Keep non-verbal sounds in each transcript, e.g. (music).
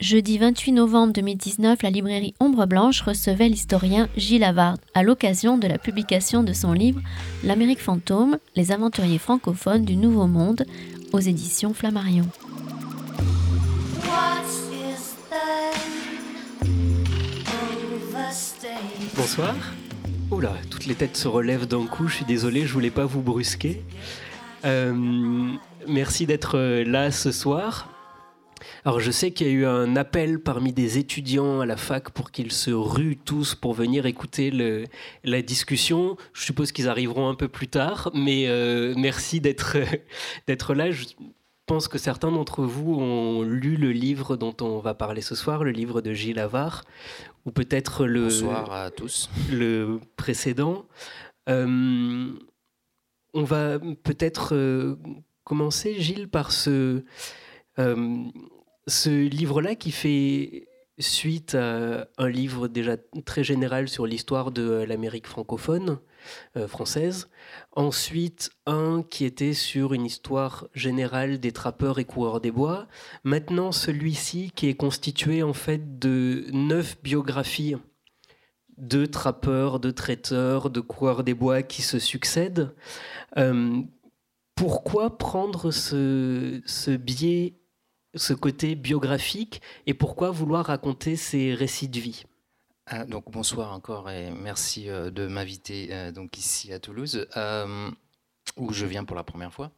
Jeudi 28 novembre 2019, la librairie Ombre Blanche recevait l'historien Gilles Havard à l'occasion de la publication de son livre L'Amérique fantôme, les aventuriers francophones du Nouveau Monde aux éditions Flammarion. Bonsoir. Oula, toutes les têtes se relèvent d'un coup, je suis désolé, je voulais pas vous brusquer. Euh, merci d'être là ce soir. Alors je sais qu'il y a eu un appel parmi des étudiants à la fac pour qu'ils se ruent tous pour venir écouter le, la discussion. Je suppose qu'ils arriveront un peu plus tard, mais euh, merci d'être (laughs) d'être là. Je pense que certains d'entre vous ont lu le livre dont on va parler ce soir, le livre de Gilles Avard, ou peut-être le Bonsoir à tous. le précédent. Euh, on va peut-être euh, commencer, Gilles, par ce euh, ce livre-là qui fait suite à un livre déjà très général sur l'histoire de l'Amérique francophone euh, française. Ensuite, un qui était sur une histoire générale des trappeurs et coureurs des bois. Maintenant, celui-ci qui est constitué en fait de neuf biographies de trappeurs, de traiteurs, de coureurs des bois qui se succèdent. Euh, pourquoi prendre ce biais ce côté biographique et pourquoi vouloir raconter ces récits de vie ah, donc bonsoir encore et merci euh, de m'inviter euh, donc ici à Toulouse euh, où je viens pour la première fois.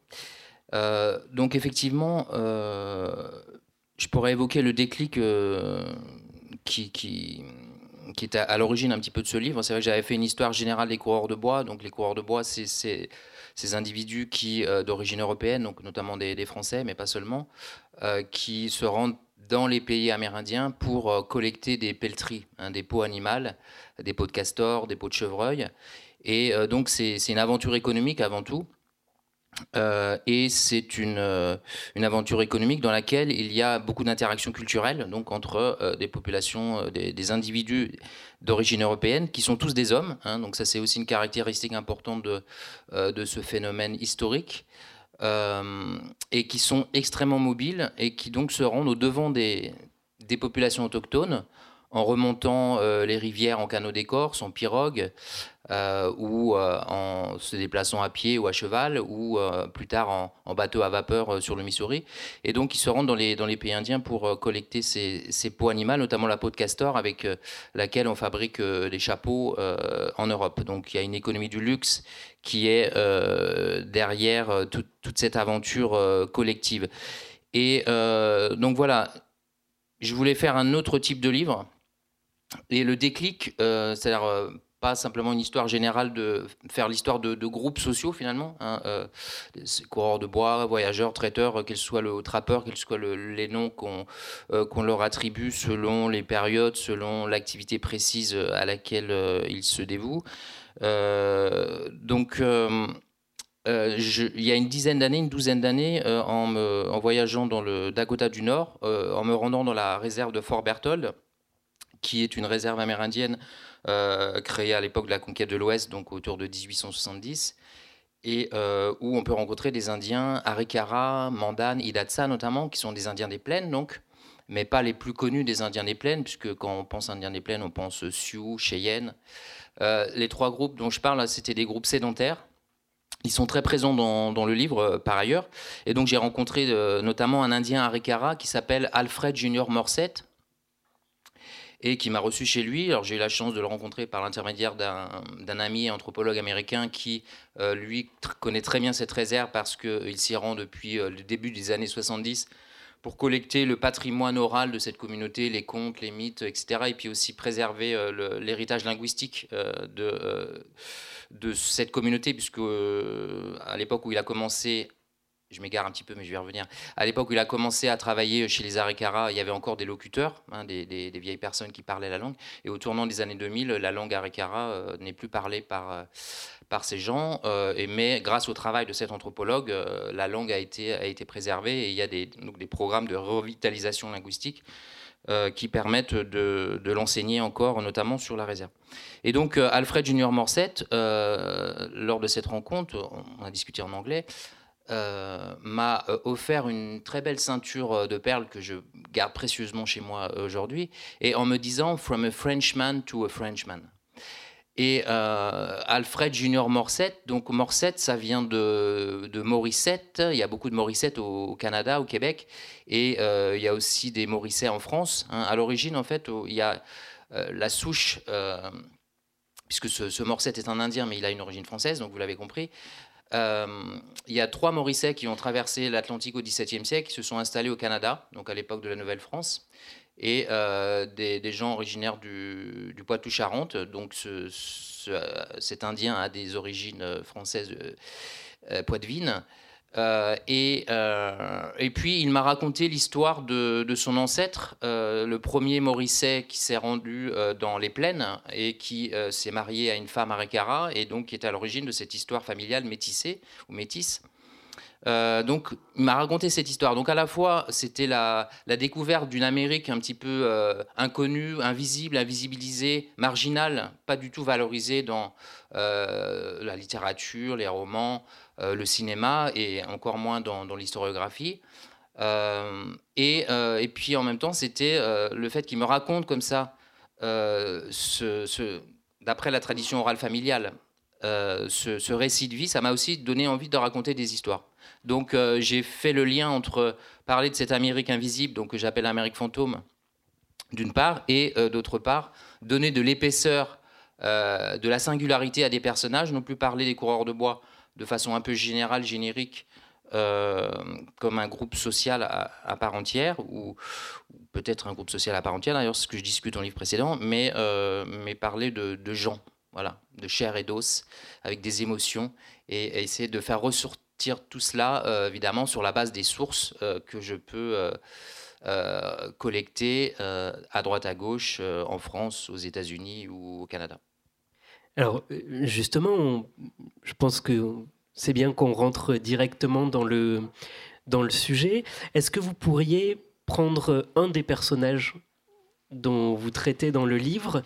donc effectivement, je pourrais évoquer le déclic qui, qui, qui est à, l'origine un petit peu de ce livre. C'est vrai que j'avais fait une histoire générale des coureurs de bois. Donc les coureurs de bois, c'est ces individus qui, d'origine européenne, donc notamment des, Français, mais pas seulement, euh, qui se rendent dans les pays amérindiens pour euh, collecter des pelleteries, hein, des peaux animales, des peaux de castor, des peaux de chevreuil. Et euh, donc c'est une aventure économique avant tout. Et c'est une, une, aventure économique dans laquelle il y a beaucoup d'interactions culturelles donc entre des populations, des, individus d'origine européenne qui sont tous des hommes. Hein. donc ça c'est aussi une caractéristique importante de, de ce phénomène historique. Euh, et qui sont extrêmement mobiles et qui donc se rendent au devant des, des populations autochtones en remontant euh, les rivières en canot d'écorce, en pirogue, euh, ou en se déplaçant à pied ou à cheval, ou plus tard en, bateau à vapeur sur le Missouri. Et donc ils se rendent dans les, les pays indiens pour collecter ces, peaux animales, notamment la peau de castor avec laquelle on fabrique des chapeaux en Europe. Donc il y a une économie du luxe qui est euh, derrière euh, toute cette aventure euh, collective. Et donc voilà, je voulais faire un autre type de livre. Et le déclic, c'est-à-dire pas simplement une histoire générale de faire l'histoire de, groupes sociaux finalement, hein, coureurs de bois, voyageurs, traiteurs, qu'ils soient le trappeur, qu'ils soient les noms qu'on qu'on leur attribue selon les périodes, selon l'activité précise à laquelle ils se dévouent. Euh, donc, euh, euh, il y a une dizaine d'années, une douzaine d'années, en, voyageant dans le Dakota du Nord, en me rendant dans la réserve de Fort Berthold, qui est une réserve amérindienne créée à l'époque de la conquête de l'Ouest, donc autour de 1870, et où on peut rencontrer des Indiens, Arikara, Mandan, Idatsa notamment, qui sont des Indiens des plaines, donc, mais pas les plus connus des Indiens des plaines, puisque quand on pense Indiens des plaines, on pense Sioux, Cheyenne. Euh, les trois groupes dont je parle, c'était des groupes sédentaires. Ils sont très présents dans, le livre euh, par ailleurs. Et donc j'ai rencontré euh, notamment un Indien Arikara qui s'appelle Alfred Junior Morset et qui m'a reçu chez lui. Alors j'ai eu la chance de le rencontrer par l'intermédiaire d'un ami anthropologue américain qui, lui, connaît très bien cette réserve parce qu'il s'y rend depuis le début des années 70 pour collecter le patrimoine oral de cette communauté, les contes, les mythes, etc. Et puis aussi préserver euh, l'héritage linguistique euh, de, euh, de cette communauté, puisque à l'époque où il a commencé je m'égare un petit peu, mais je vais y revenir. À l'époque où il a commencé à travailler chez les Arikara, il y avait encore des locuteurs, hein, des, vieilles personnes qui parlaient la langue. Et au tournant des années 2000, la langue Arikara n'est plus parlée par, par ces gens, euh, mais grâce au travail de cet anthropologue, euh, la langue a été, préservée et il y a des, programmes de revitalisation linguistique euh, qui permettent de, de l'enseigner encore, notamment sur la réserve. Et donc Alfred Junior Morset, lors de cette rencontre, on a discuté en anglais, m'a offert une très belle ceinture de perles que je garde précieusement chez moi aujourd'hui, et en me disant From a Frenchman to a Frenchman et euh, Alfred Junior Morset. Donc Morset, ça vient de, de Morissette. Il y a beaucoup de Morissette au, Canada, au Québec, et euh, il y a aussi des Morissets en France. Hein. À l'origine, en fait, il y a euh, la souche, puisque ce, ce, Morset est un Indien, mais il a une origine française, donc vous l'avez compris. Il y a trois Morissets qui ont traversé l'Atlantique au XVIIe siècle, qui se sont installés au Canada, donc à l'époque de la Nouvelle-France et euh, des, gens originaires du, Poitou-Charentes. Donc ce, cet Indien a des origines euh, françaises euh, poitevines. Et, et, puis il m'a raconté l'histoire de, de, son ancêtre, le premier Morisset qui s'est rendu dans les plaines et qui s'est marié à une femme Arekara et donc qui est à l'origine de cette histoire familiale métissée ou métisse. Euh, donc, il m'a raconté cette histoire. Donc, à la fois, c'était la, découverte d'une Amérique un petit peu euh, inconnue, invisible, invisibilisée, marginale, pas du tout valorisée dans euh, la littérature, les romans, le cinéma et encore moins dans, l'historiographie. Et, puis, en même temps, c'était le fait qu'il me raconte comme ça, d'après la tradition orale familiale, ce récit de vie, ça m'a aussi donné envie de raconter des histoires. Donc euh, j'ai fait le lien entre parler de cette Amérique invisible, donc que j'appelle Amérique fantôme, d'une part, et euh, d'autre part, donner de l'épaisseur, euh, de la singularité à des personnages, non plus parler des coureurs de bois de façon un peu générale, générique, comme un groupe social à, part entière, ou, peut-être un groupe social à part entière, d'ailleurs, ce que je discute dans le livre précédent, mais, mais parler de, gens, voilà, de chair et d'os, avec des émotions, et essayer de faire ressortir tout cela, euh, évidemment, sur la base des sources euh, que je peux euh, collecter à droite à gauche, en France, aux États-Unis ou au Canada. Alors, justement, je pense que c'est bien qu'on rentre directement dans le, dans le sujet. Est-ce que vous pourriez prendre un des personnages dont vous traitez dans le livre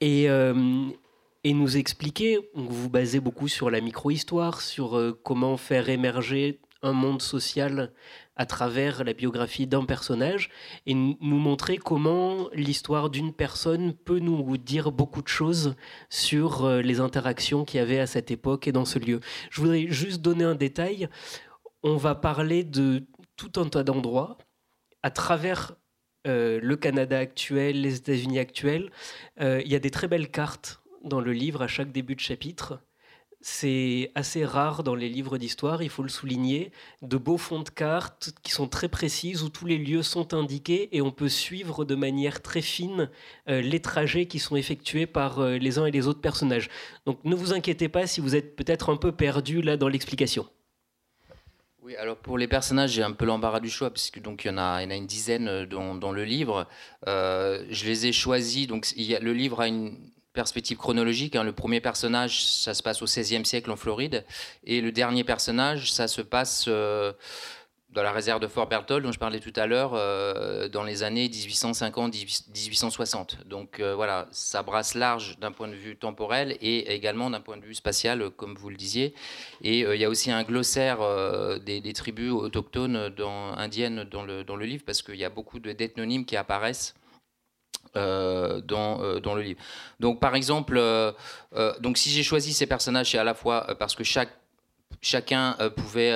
et, et nous expliquer, vous vous basez beaucoup sur la micro-histoire, sur euh, comment faire émerger un monde social à travers la biographie d'un personnage, et nous montrer comment l'histoire d'une personne peut nous dire beaucoup de choses sur euh, les interactions qu'il y avait à cette époque et dans ce lieu. Je voudrais juste donner un détail. On va parler de tout un tas d'endroits à travers euh, le Canada actuel, les États-Unis actuels. Il y a des très belles cartes dans le livre à chaque début de chapitre. C'est assez rare dans les livres d'histoire, il faut le souligner, de beaux fonds de cartes qui sont très précises, où tous les lieux sont indiqués et on peut suivre de manière très fine euh, les trajets qui sont effectués par euh, les uns et les autres personnages. Donc ne vous inquiétez pas si vous êtes peut-être un peu perdu là dans l'explication. Oui, alors pour les personnages, j'ai un peu l'embarras du choix, puisque donc il y en a, une dizaine euh, dans, le livre. je les ai choisis, donc le livre a une, perspective chronologique. Hein. Le premier personnage, ça se passe au XVIe siècle en Floride, et le dernier personnage, ça se passe euh, dans la réserve de Fort Berthold, dont je parlais tout à l'heure, euh, dans les années 1850-1860. Donc euh, voilà, ça brasse large d'un point de vue temporel et également d'un point de vue spatial, comme vous le disiez. Et il y a aussi un glossaire des, tribus autochtones indiennes dans le, dans le livre, parce qu'il y a beaucoup d'ethnonymes qui apparaissent euh, dans, euh, dans, le livre. Donc, par exemple, euh, donc si j'ai choisi ces personnages, c'est à la fois parce que chaque, chacun pouvait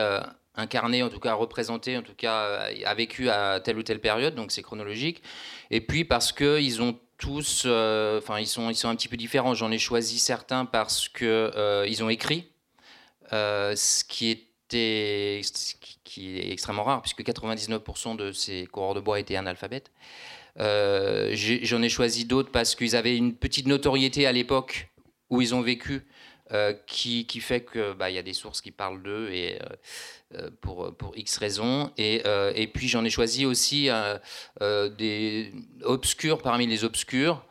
incarner, en tout cas représenter, en tout cas a vécu à telle ou telle période, donc c'est chronologique. Et puis parce que ils ont tous, enfin ils sont, ils sont un petit peu différents. J'en ai choisi certains parce que ils ont écrit, ce qui était, qui est extrêmement rare puisque 99% de ces coureurs de bois étaient analphabètes. Euh, j'en ai, choisi d'autres parce qu'ils avaient une petite notoriété à l'époque où ils ont vécu. Euh, qui, fait qu'il bah, y a des sources qui parlent d'eux et euh, pour, pour X raisons. Et, et puis j'en ai choisi aussi des obscurs parmi les obscurs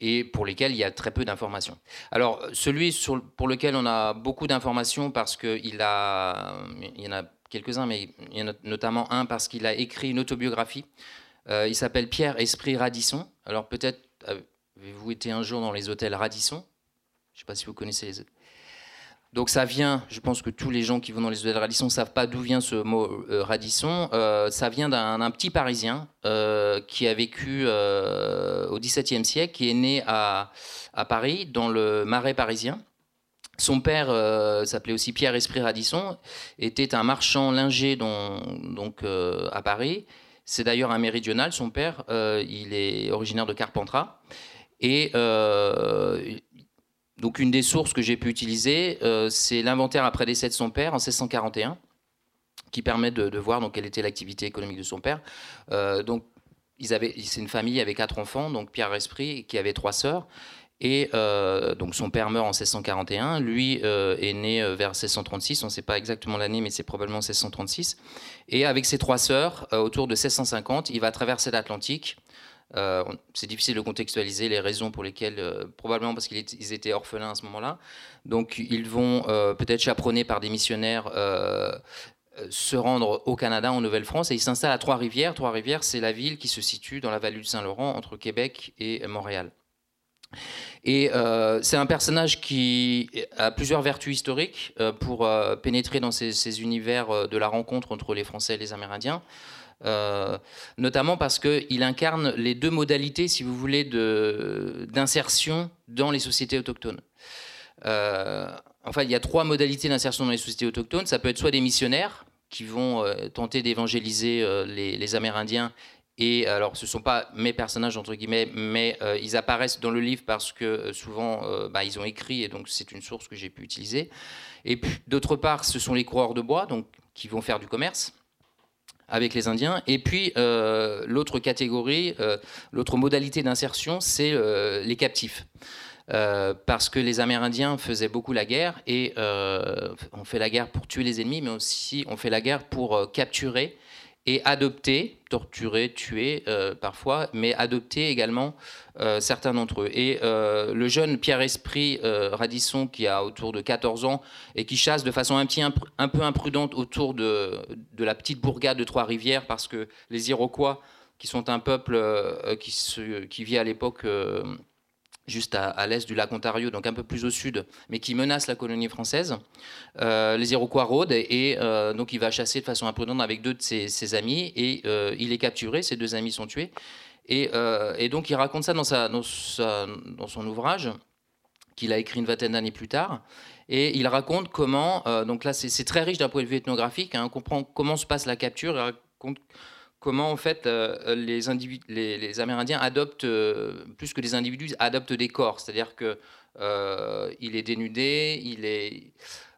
et pour lesquels il y a très peu d'informations. Alors celui pour lequel on a beaucoup d'informations parce qu'il il y en a quelques-uns, mais il y en a notamment un parce qu'il a écrit une autobiographie. Euh, il s'appelle Pierre Esprit Radisson. Alors peut-être avez-vous été un jour dans les hôtels Radisson? Je ne sais pas si vous connaissez les Donc ça vient, je pense que tous les gens qui vont dans les hôtels Radisson ne savent pas d'où vient ce mot Radisson. ça vient d'un petit Parisien qui a vécu au XVIIe siècle, qui est né à Paris, dans le Marais parisien. Son père euh, s'appelait aussi Pierre Esprit Radisson, était un marchand linger donc, euh, à Paris. C'est d'ailleurs un méridional, son père. Euh, il est originaire de Carpentras. Et donc une des sources que j'ai pu utiliser, c'est l'inventaire après décès de son père en 1641, qui permet de, voir donc, quelle était l'activité économique de son père. donc c'est une famille avec quatre enfants, donc Pierre Esprit qui avait trois sœurs. Et euh, donc son père meurt en 1641, lui euh, est né euh, vers 1636, on ne sait pas exactement l'année, mais c'est probablement 1636. Et avec ses trois sœurs, autour de 1650, il va traverser l'Atlantique. c'est difficile de contextualiser les raisons pour lesquelles, probablement parce qu'ils étaient orphelins à ce moment-là. Donc ils vont peut-être chaperonnés par des missionnaires se rendre au Canada, en Nouvelle-France, et ils s'installent à Trois-Rivières. Trois-Rivières, c'est la ville qui se situe dans la vallée du Saint-Laurent, entre Québec et Montréal. Et euh, c'est un personnage qui a plusieurs vertus historiques euh, pour euh, pénétrer dans ces, univers de la rencontre entre les Français et les Amérindiens. notamment parce qu'il incarne les deux modalités, si vous voulez, d'insertion dans les sociétés autochtones. enfin, il y a trois modalités d'insertion dans les sociétés autochtones. Ça peut être soit des missionnaires qui vont tenter d'évangéliser les, Amérindiens et alors, ce ne sont pas mes personnages, entre guillemets, mais euh, ils apparaissent dans le livre parce que euh, souvent, euh, bah, ils ont écrit, et donc c'est une source que j'ai pu utiliser. Et puis, d'autre part, ce sont les coureurs de bois, donc, qui vont faire du commerce avec les Indiens. Et puis, l'autre catégorie, l'autre modalité d'insertion, c'est les captifs. parce que les Amérindiens faisaient beaucoup la guerre, et on fait la guerre pour tuer les ennemis, mais aussi on fait la guerre pour capturer et adopter, torturer, tuer euh, parfois, mais adopter également euh, certains d'entre eux. Et euh, le jeune Pierre Esprit Radisson, qui a autour de 14 ans et qui chasse de façon un, peu imprudente autour de, la petite bourgade de Trois-Rivières, parce que les Iroquois, qui sont un peuple qui vit à l'époque juste à, l'est du lac Ontario, donc un peu plus au sud, mais qui menace la colonie française. Euh, les Iroquois rôdent et euh, donc il va chasser de façon imprudente avec deux de ses, amis et euh, il est capturé, ses deux amis sont tués. Et, donc il raconte ça dans, son ouvrage qu'il a écrit une vingtaine d'années plus tard. Et il raconte comment, donc là c'est très riche d'un point de vue ethnographique, hein, on comprend comment se passe la capture, il raconte comment en fait euh, les, Amérindiens adoptent, euh, plus que des individus, adoptent des corps. C'est-à-dire que euh, est dénudé, il est,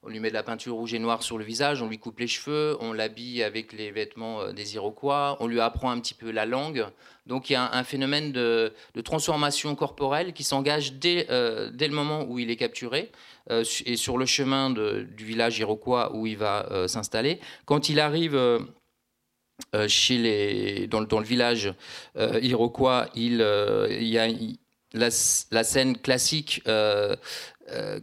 on lui met de la peinture rouge et noire sur le visage, on lui coupe les cheveux, on l'habille avec les vêtements des Iroquois, on lui apprend un petit peu la langue. Donc il y a un, phénomène de, transformation corporelle qui s'engage dès, dès, le moment où il est capturé et sur le chemin du village iroquois où il va s'installer. Quand il arrive chez les, dans, le village euh, iroquois, il, euh, il y a la, scène classique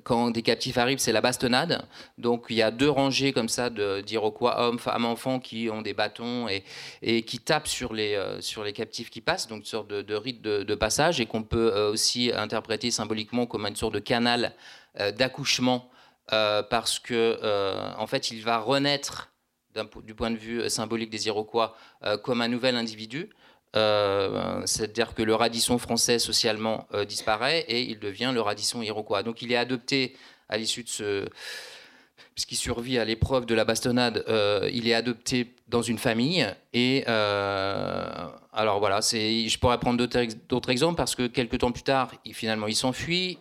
quand des captifs arrivent, c'est la bastonnade. Donc il y a deux rangées comme ça d'Iroquois, hommes, femmes, enfants, qui ont des bâtons et, et qui tapent sur les, sur les captifs qui passent, donc une sorte de, rite de, passage, et qu'on peut aussi interpréter symboliquement comme une sorte de canal d'accouchement, parce que en fait il va renaître du point de vue euh, symbolique des Iroquois euh, comme un nouvel individu. Euh, c'est-à-dire que le radisson français socialement disparaît et il devient le radisson iroquois. Donc il est adopté à l'issue de ce... Puisqu'il survit à l'épreuve de la bastonnade, il est adopté dans une famille. Et alors voilà, je pourrais prendre d'autres exemples parce que quelques temps plus tard, finalement, il s'enfuit.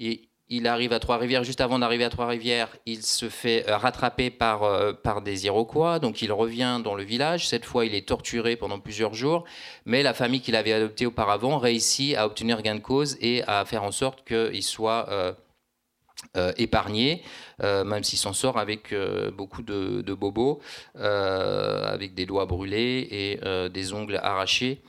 Et il arrive à Trois-Rivières. Juste avant d'arriver à Trois-Rivières, il se fait euh, rattraper par, euh, par des Iroquois. Donc il revient dans le village. Cette fois, il est torturé pendant plusieurs jours. Mais la famille qu'il avait adoptée auparavant réussit à obtenir gain de cause et à faire en sorte qu'il soit euh, épargné, même s'il s'en sort avec beaucoup de, de bobos, avec des doigts brûlés et des ongles arrachés,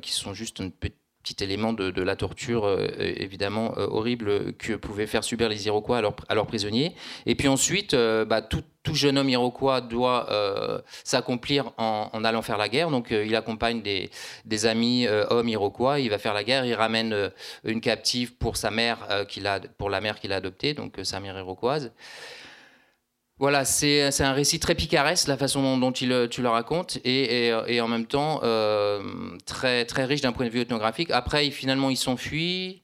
qui sont juste une petite petit élément de, la torture euh, évidemment euh, horrible que pouvaient faire subir les Iroquois à leurs, prisonniers. Et puis ensuite, euh, bah, tout jeune homme iroquois doit euh, s'accomplir en, allant faire la guerre. Donc euh, il accompagne des, amis euh, hommes iroquois, il va faire la guerre, il ramène une captive pour sa mère, qu'il a, pour la mère qu'il a adoptée, donc sa mère iroquoise. Voilà, c'est un récit très picaresque, la façon dont, il, tu le racontes, et, et, en même temps très, très riche d'un point de vue ethnographique. Après, finalement, il s'enfuit,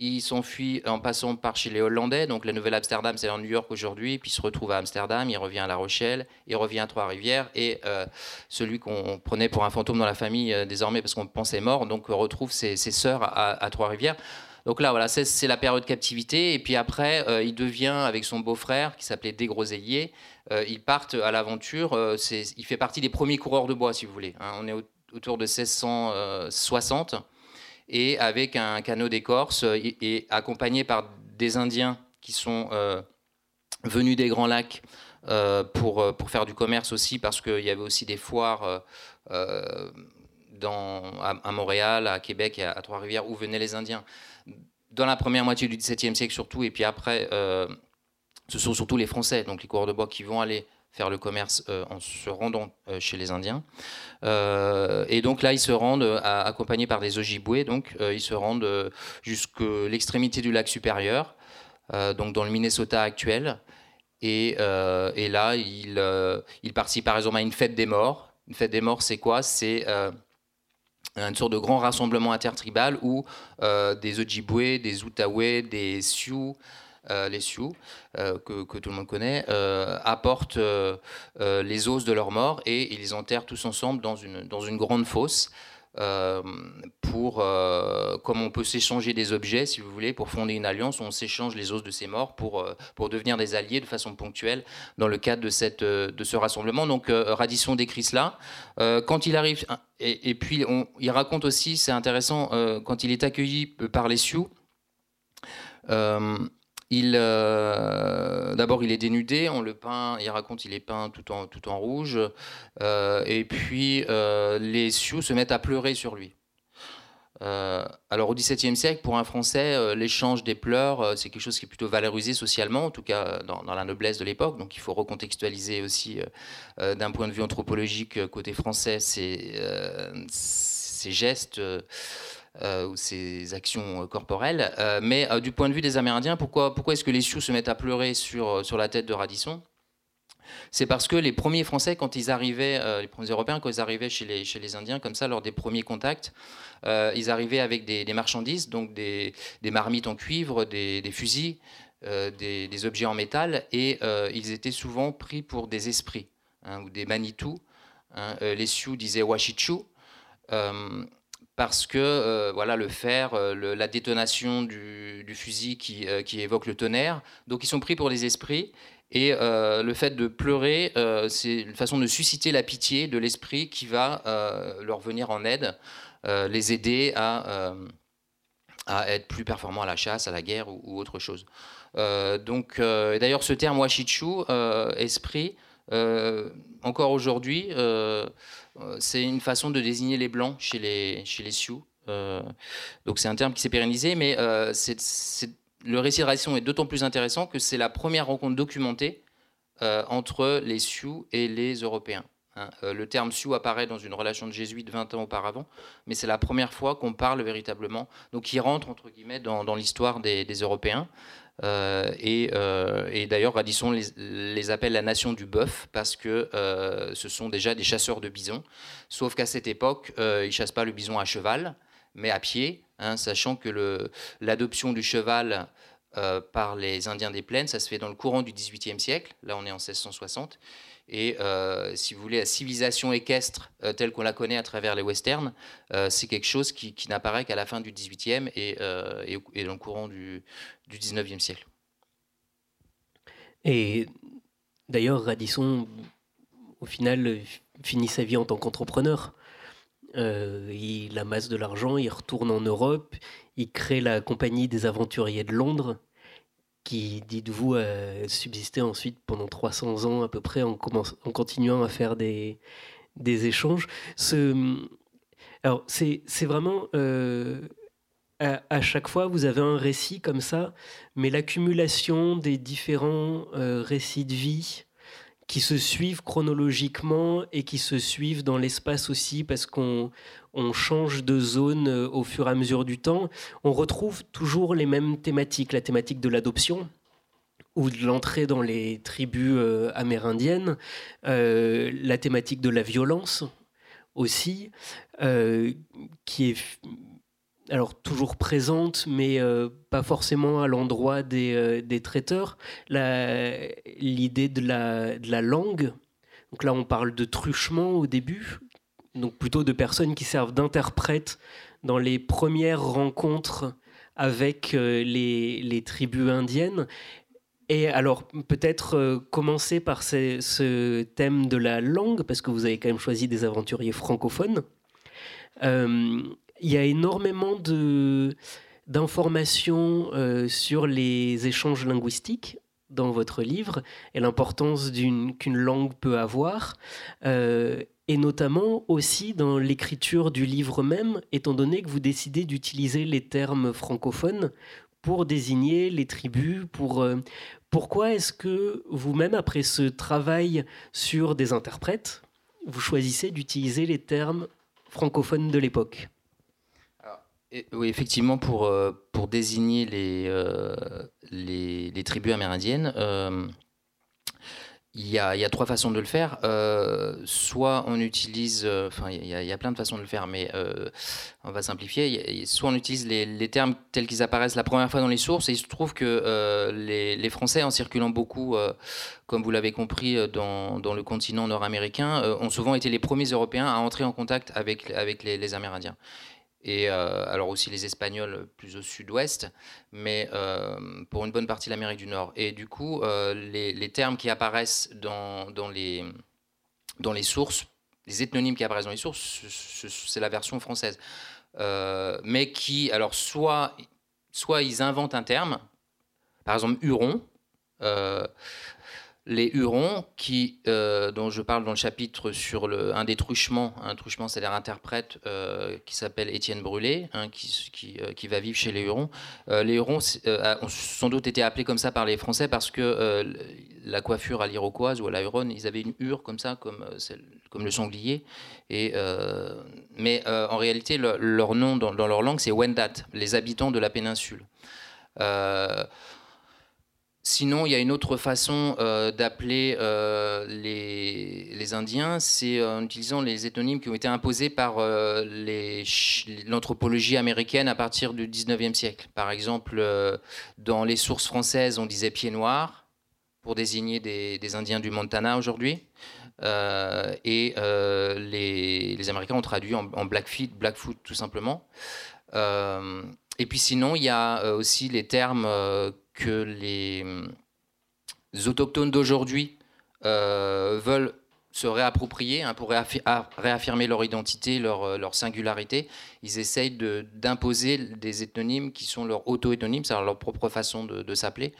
il s'enfuit en passant par chez les Hollandais. Donc la Nouvelle-Amsterdam, c'est en New York aujourd'hui. Puis il se retrouve à Amsterdam, il revient à La Rochelle, il revient à Trois-Rivières. Et euh, celui qu'on prenait pour un fantôme dans la famille euh, désormais parce qu'on pensait mort, donc retrouve ses, sœurs à, Trois-Rivières. Donc là, voilà, c'est la période de captivité. Et puis après, euh, il devient, avec son beau-frère, qui s'appelait Desgroseilliers, ils partent à l'aventure. il fait partie des premiers coureurs de bois, si vous voulez. Hein. On est autour de 1660 et avec un canot d'écorce euh, et, accompagné par des Indiens qui sont euh, venus des Grands Lacs euh, pour, faire du commerce aussi, parce qu'il y avait aussi des foires à, Montréal, à Québec et à, Trois-Rivières où venaient les Indiens. Dans la première moitié du XVIIe siècle surtout, et puis après, ce sont surtout les Français, donc les coureurs de bois, qui vont aller faire le commerce euh, en se rendant euh, chez les Indiens. Euh, et donc là, ils se rendent, accompagnés par des Ojibwés, donc ils se rendent jusqu'à l'extrémité du lac supérieur, donc dans le Minnesota actuel. Et, et là, ils, ils, participent par exemple à une fête des morts. Une fête des morts, c'est quoi? C'est une sorte de grand rassemblement intertribal où des Ojibwés, des Outaouais, des Sioux, euh, les Sioux, euh, que, tout le monde connaît, euh, apportent les os de leurs morts et ils les enterrent tous ensemble dans une grande fosse. Pour, comme on peut s'échanger des objets, si vous voulez, pour fonder une alliance, on s'échange les os de ces morts pour, pour devenir des alliés de façon ponctuelle dans le cadre de, cette, de ce rassemblement. Donc Radisson décrit cela. quand il arrive, et, puis il raconte aussi, c'est intéressant, quand il est accueilli par les Sioux, euh, d'abord, il est dénudé, on le peint, il raconte, il est peint tout en, rouge, euh, et puis euh, les Sioux se mettent à pleurer sur lui. alors au XVIIe siècle, pour un Français, l'échange des pleurs, c'est quelque chose qui est plutôt valorisé socialement, en tout cas dans, dans la noblesse de l'époque. Donc il faut recontextualiser aussi d'un point de vue anthropologique côté français ces, ces gestes euh, ou ses actions euh, corporelles. Euh, mais du point de vue des Amérindiens, pourquoi, est-ce que les Sioux se mettent à pleurer sur, la tête de Radisson? C'est parce que les premiers Français, quand ils arrivaient, les premiers Européens, quand ils arrivaient chez les, Indiens, comme ça, lors des premiers contacts, ils arrivaient avec des, marchandises, donc des, des, marmites en cuivre, des, fusils, des, objets en métal, et ils étaient souvent pris pour des esprits hein, ou des Manitou. Hein. les Sioux disaient Washichu parce que euh, voilà le fer, euh, la détonation du, fusil euh, qui, évoque le tonnerre. Donc ils sont pris pour des esprits. Et le fait de pleurer, c'est une façon de susciter la pitié de l'esprit qui va leur venir en aide, les aider à, être plus performants à la chasse, à la guerre ou, autre chose. donc, d'ailleurs, ce terme washichu, esprit, encore aujourd'hui, euh, c'est une façon de désigner les blancs chez les, chez les Sioux. Euh, donc c'est un terme qui s'est pérennisé, mais euh, le récit de Radisson est d'autant plus intéressant que c'est la première rencontre documentée entre les Sioux et les Européens. Hein. le terme Sioux apparaît dans une relation de jésuite 20 ans auparavant, mais c'est la première fois qu'on parle véritablement, donc qui rentre entre guillemets dans, l'histoire des, Européens. Euh, euh, et, d'ailleurs, Radisson les, appelle la nation du bœuf parce que euh, ce sont déjà des chasseurs de bisons. Sauf qu'à cette époque, ils chassent pas le bison à cheval, mais à pied, hein, sachant que l'adoption du cheval par les Indiens des plaines, ça se fait dans le courant du XVIIIe siècle. Là, on est en 1660. Et euh, si vous voulez, la civilisation équestre euh, telle qu'on la connaît à travers les westerns, euh, c'est quelque chose qui, n'apparaît qu'à la fin du XVIIIe et, et, dans le courant du, du XIXe siècle. Et d'ailleurs, Radisson, au final, finit sa vie en tant qu'entrepreneur. il amasse de l'argent, il retourne en Europe, il crée la Compagnie des Aventuriers de Londres, qui, dites-vous, a subsisté ensuite pendant 300 ans à peu près en, continuant à faire des, échanges. Alors, c'est vraiment... Euh, à, chaque fois, vous avez un récit comme ça, mais l'accumulation des différents récits de vie qui se suivent chronologiquement et qui se suivent dans l'espace aussi parce qu'on on change de zone euh, au fur et à mesure du temps, on retrouve toujours les mêmes thématiques, la thématique de l'adoption ou de l'entrée dans les tribus euh, amérindiennes, euh, la thématique de la violence aussi, qui est alors toujours présente, mais pas forcément à l'endroit des, traiteurs. L'idée de la, de la langue, donc là on parle de truchement au début, donc plutôt de personnes qui servent d'interprètes dans les premières rencontres avec euh, les, tribus indiennes. Et alors peut-être euh, commencer par ce, thème de la langue, parce que vous avez quand même choisi des aventuriers francophones. Euh, il y a énormément d'informations sur les échanges linguistiques dans votre livre et l'importance qu'une langue peut avoir et notamment aussi dans l'écriture du livre même, étant donné que vous décidez d'utiliser les termes francophones pour désigner les tribus, pour... Euh, pourquoi est-ce que vous-même, après ce travail sur des interprètes, vous choisissez d'utiliser les termes francophones de l'époque? Oui, effectivement, pour, euh, pour désigner euh, les, les, tribus amérindiennes, il y, a, trois façons de le faire. Euh, soit on utilise, euh, enfin il y, a plein de façons de le faire, mais euh, on va simplifier. soit on utilise les, termes tels qu'ils apparaissent la première fois dans les sources, et il se trouve que les, Français, en circulant beaucoup, comme vous l'avez compris, dans, le continent nord-américain, ont souvent été les premiers Européens à entrer en contact avec, avec les Amérindiens et euh, alors aussi les Espagnols plus au sud-ouest, mais euh, pour une bonne partie l'Amérique du Nord. Et du coup, euh, les, termes qui apparaissent dans, dans, les, dans les sources, les ethnonymes qui apparaissent dans les sources, c'est la version française. mais qui, alors, soit, soit ils inventent un terme, par exemple Huron, les Hurons, euh, dont je parle dans le chapitre sur un des truchements, un truchement c'est-à-dire interprète euh, qui s'appelle Étienne Brûlé, hein, euh, qui, va vivre chez les Hurons. les Hurons ont sans doute été appelés comme ça par les Français parce que la coiffure à l'iroquoise ou à la Huronne, ils avaient une hure comme ça, comme, le sanglier. Mais en réalité, leur nom dans, leur langue, c'est Wendat, les habitants de la péninsule. Sinon, il y a une autre façon euh, d'appeler euh, les, Indiens, c'est en utilisant les étonymes qui ont été imposés par euh, l'anthropologie américaine à partir du 19e siècle. Par exemple, dans les sources françaises, on disait pieds noirs pour désigner des, Indiens du Montana aujourd'hui. et les, Américains ont traduit en, en Blackfeet, Blackfoot tout simplement. et puis sinon, il y a aussi les termes que les, autochtones d'aujourd'hui euh, veulent se réapproprier hein, pour réaffirmer leur identité, leur, euh, singularité. Ils essayent d'imposer des ethnonymes qui sont leurs auto-ethnonymes, c'est-à-dire leur propre façon de, s'appeler.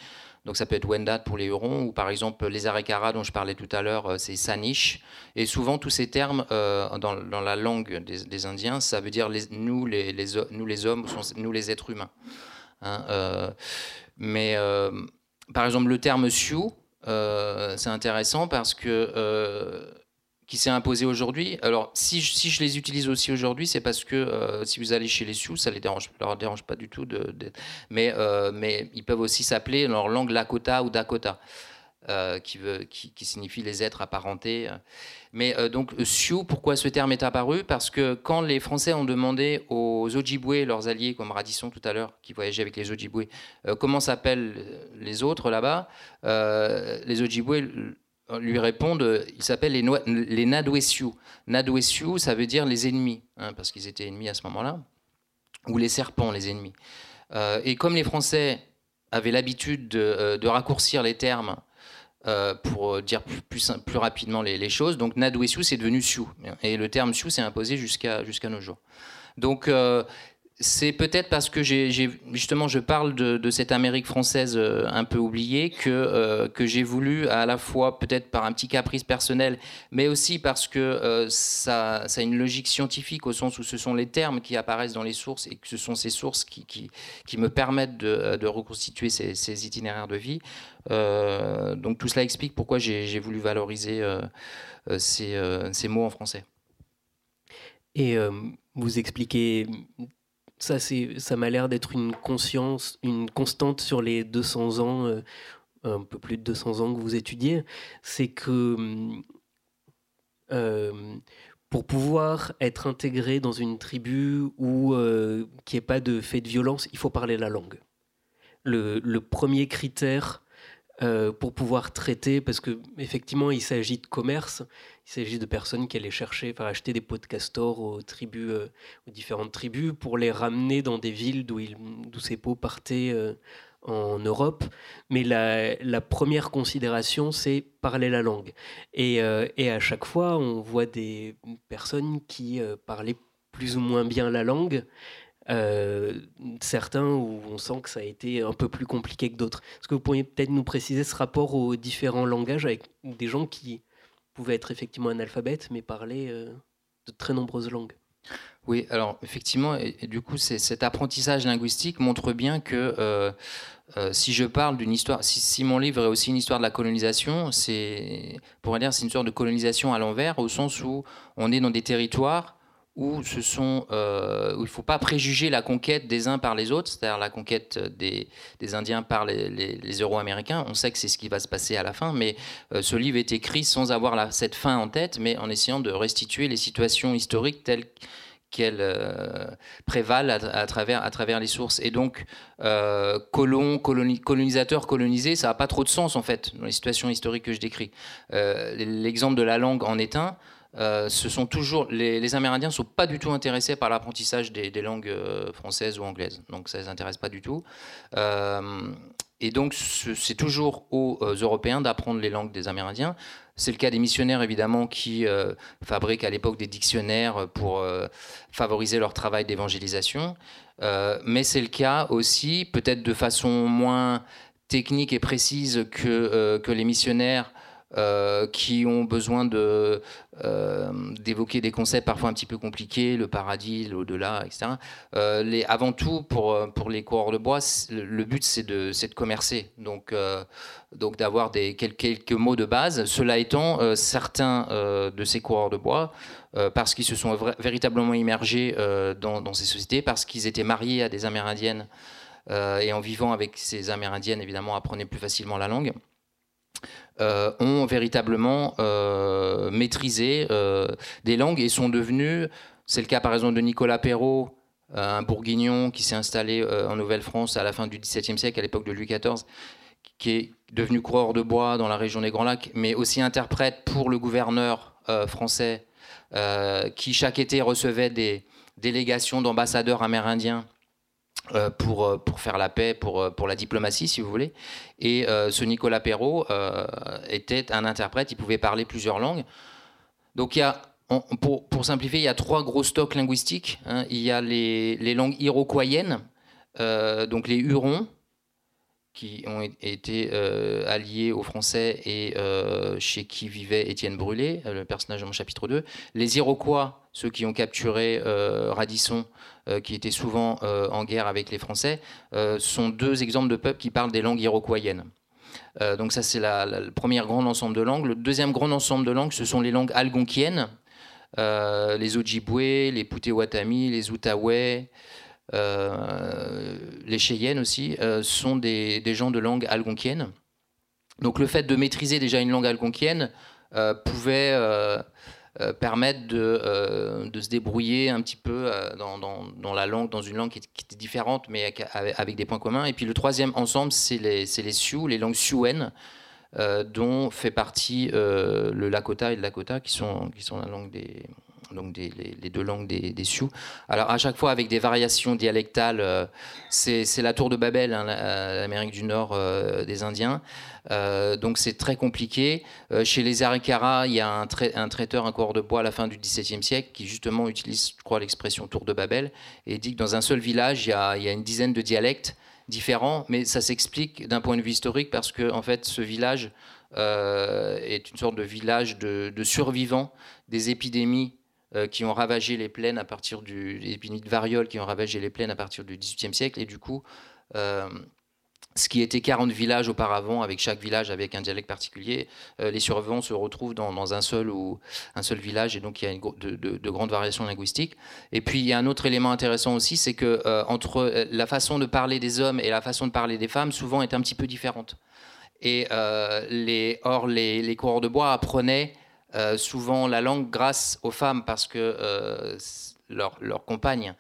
Donc ça peut être Wendat pour les Hurons, ou par exemple les Arekara dont je parlais tout à l'heure, euh, c'est Sanish. Et souvent tous ces termes dans, la langue des, Indiens, ça veut dire nous les hommes, nous les êtres humains. Hein, mais euh, par exemple, le terme Sioux, euh, c'est intéressant parce que euh, qui s'est imposé aujourd'hui. Alors, si je, les utilise aussi aujourd'hui, c'est parce que si vous allez chez les Sioux, ça ne dérange, leur dérange pas du tout. De, mais, mais ils peuvent aussi s'appeler leur langue Lakota ou Dakota. Euh, qui, signifie les êtres apparentés. Mais euh, donc Sioux, pourquoi ce terme est apparu? Parce que quand les Français ont demandé aux Ojibwe, leurs alliés, comme Radisson tout à l'heure, qui voyageait avec les Ojibwe, euh, comment s'appellent les autres là-bas, les Ojibwe lui répondent, ils s'appellent les, les Nadwesiou. Nadwesiou, ça veut dire les ennemis, hein, parce qu'ils étaient ennemis à ce moment-là, ou les serpents, les ennemis. et comme les Français avaient l'habitude de, de, raccourcir les termes euh, pour dire plus, rapidement les, choses. Donc Nadwe c'est devenu Sioux. Et le terme Sioux s'est imposé jusqu'à jusqu'à nos jours. Donc euh, c'est peut-être parce que j'ai justement je parle de, cette Amérique française euh, un peu oubliée que, euh, que j'ai voulu à la fois peut-être par un petit caprice personnel, mais aussi parce que euh, ça, ça, a une logique scientifique au sens où ce sont les termes qui apparaissent dans les sources et que ce sont ces sources qui, qui, qui me permettent de, de reconstituer ces, ces, itinéraires de vie. donc tout cela explique pourquoi j'ai voulu valoriser ces, ces, mots en français. Et vous expliquez ça, ça m'a l'air d'être une conscience, une constante sur les 200 ans, euh, un peu plus de 200 ans que vous étudiez. C'est que euh, pour pouvoir être intégré dans une tribu où euh, n'y ait pas de fait de violence, il faut parler la langue. Le premier critère euh, pour pouvoir traiter, parce que effectivement il s'agit de commerce, il s'agit de personnes qui allaient chercher, enfin acheter des pots de castor aux tribus, euh, aux différentes tribus, pour les ramener dans des villes d'où, ces pots partaient euh, en Europe. Mais la, première considération, c'est parler la langue. Et, et, à chaque fois, on voit des personnes qui parlaient plus ou moins bien la langue. Euh, certains où on sent que ça a été un peu plus compliqué que d'autres. Est-ce que vous pourriez peut-être nous préciser ce rapport aux différents langages avec des gens qui pouvaient être effectivement analphabètes mais parler euh, de très nombreuses langues? Oui, alors effectivement, et, du coup, cet apprentissage linguistique montre bien que euh, si je parle d'une histoire, si, si, mon livre est aussi une histoire de la colonisation, c'est, pour dire, c'est une sorte de colonisation à l'envers, au sens où on est dans des territoires euh, où il ne faut pas préjuger la conquête des uns par les autres, c'est-à-dire la conquête des, Indiens par les, Euro-Américains. On sait que c'est ce qui va se passer à la fin, mais euh, ce livre est écrit sans avoir cette fin en tête, mais en essayant de restituer les situations historiques telles qu'elles euh, prévalent à, travers, à travers les sources. Et donc, euh, colon, colonisateur, colonisé, ça n'a pas trop de sens en fait dans les situations historiques que je décris. L'exemple de la langue en est un. Euh, ce sont toujours les, les Amérindiens ne sont pas du tout intéressés par l'apprentissage des, langues euh, françaises ou anglaises, donc ça les intéresse pas du tout. Euh, et donc c'est toujours aux Européens d'apprendre les langues des Amérindiens. C'est le cas des missionnaires évidemment qui fabriquent à l'époque des dictionnaires pour favoriser leur travail d'évangélisation, mais c'est le cas aussi, peut-être de façon moins technique et précise que, que les missionnaires euh, qui ont besoin euh, d'évoquer des concepts parfois un petit peu compliqués, le paradis, l'au-delà, etc. Euh, les, avant tout, pour, pour les coureurs de bois, le but c'est de, c'est de commercer, donc, donc d'avoir des, quelques, mots de base. Cela étant, certains de ces coureurs de bois, parce qu'ils se sont véritablement immergés dans, dans, ces sociétés, parce qu'ils étaient mariés à des Amérindiennes, et en vivant avec ces Amérindiennes, évidemment, apprenaient plus facilement la langue. Euh, ont véritablement euh, maîtrisé euh, des langues et sont devenus, c'est le cas par exemple de Nicolas Perrault, un bourguignon qui s'est installé en Nouvelle-France à la fin du XVIIe siècle, à l'époque de Louis XIV, qui est devenu coureur de bois dans la région des Grands Lacs, mais aussi interprète pour le gouverneur français, qui chaque été recevait des délégations d'ambassadeurs amérindiens pour, euh, pour faire la paix, pour, euh, pour la diplomatie, si vous voulez. Et ce Nicolas Perrault était un interprète, il pouvait parler plusieurs langues. Donc pour, simplifier, il y a trois gros stocks linguistiques. Hein. Il y a les, les langues iroquoiennes, donc les Hurons, qui ont été euh, alliés aux Français et euh, chez qui vivait Étienne Brûlé, euh, le personnage de mon chapitre 2. Les Iroquois, ceux qui ont capturé Radisson, qui était souvent en guerre avec les Français, sont deux exemples de peuples qui parlent des langues iroquoiennes. donc ça, c'est le premier grand ensemble de langues. Le deuxième grand ensemble de langues, ce sont les langues algonquiennes, les Ojibwe, les Potawatomi, les Outaouais, euh, les Cheyennes aussi, euh, sont des, gens de langue algonquienne. Donc le fait de maîtriser déjà une langue algonquienne euh, pouvait permettre de, se débrouiller un petit peu dans, la langue, dans une langue qui, était différente, mais avec, des points communs. Et puis le troisième ensemble, c'est les, Sioux, les langues siouennes, dont fait partie le Lakota et le Lakota, qui sont la langue des, donc les, deux langues des, Sioux. Alors à chaque fois avec des variations dialectales, euh, c'est la tour de Babel, hein, l'Amérique du Nord euh, des Indiens. Euh, donc c'est très compliqué. chez les Arikara, il y a un, traiteur, un coureur de bois à la fin du XVIIe siècle qui justement utilise, je crois, l'expression tour de Babel et dit que dans un seul village, il y a, une dizaine de dialectes différents, mais ça s'explique d'un point de vue historique parce que en fait, ce village est une sorte de village de, survivants des épidémies qui ont ravagé les plaines à partir du épidémies de variole qui ont ravagé les plaines à partir du XVIIIe siècle et du coup euh, ce qui était 40 villages auparavant, avec chaque village avec un dialecte particulier, euh, les survivants se retrouvent dans, un seul ou un seul village, et donc il y a une, de, grandes variations linguistiques. Et puis il y a un autre élément intéressant aussi, c'est que entre la façon de parler des hommes et la façon de parler des femmes, souvent est un petit peu différente. Et les, or les, les coureurs de bois apprenaient euh, souvent la langue grâce aux femmes parce que euh, leur, leur compagne.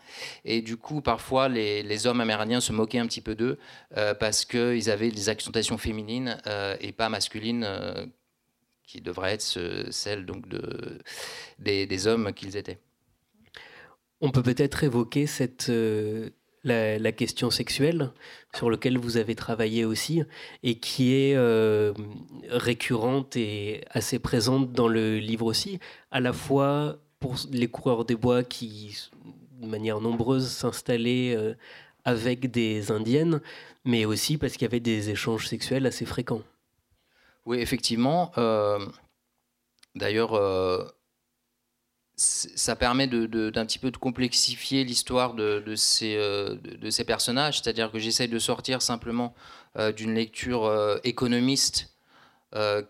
Et du coup, parfois, les, hommes amérindiens se moquaient un petit peu d'eux euh, parce qu'ils avaient des accentations féminines et pas masculines qui devraient être celles donc, de, des hommes qu'ils étaient. On peut peut-être évoquer cette la, question sexuelle, sur laquelle vous avez travaillé aussi, et qui est euh, récurrente et assez présente dans le livre aussi, à la fois pour les coureurs des bois qui, de manière nombreuse, s'installaient euh, avec des indiennes, mais aussi parce qu'il y avait des échanges sexuels assez fréquents. Oui, effectivement. Euh, d'ailleurs, ça permet d'un petit peu de complexifier l'histoire de, de, ces, euh, de, ces personnages, c'est-à-dire que j'essaye de sortir simplement euh, d'une lecture euh, économiste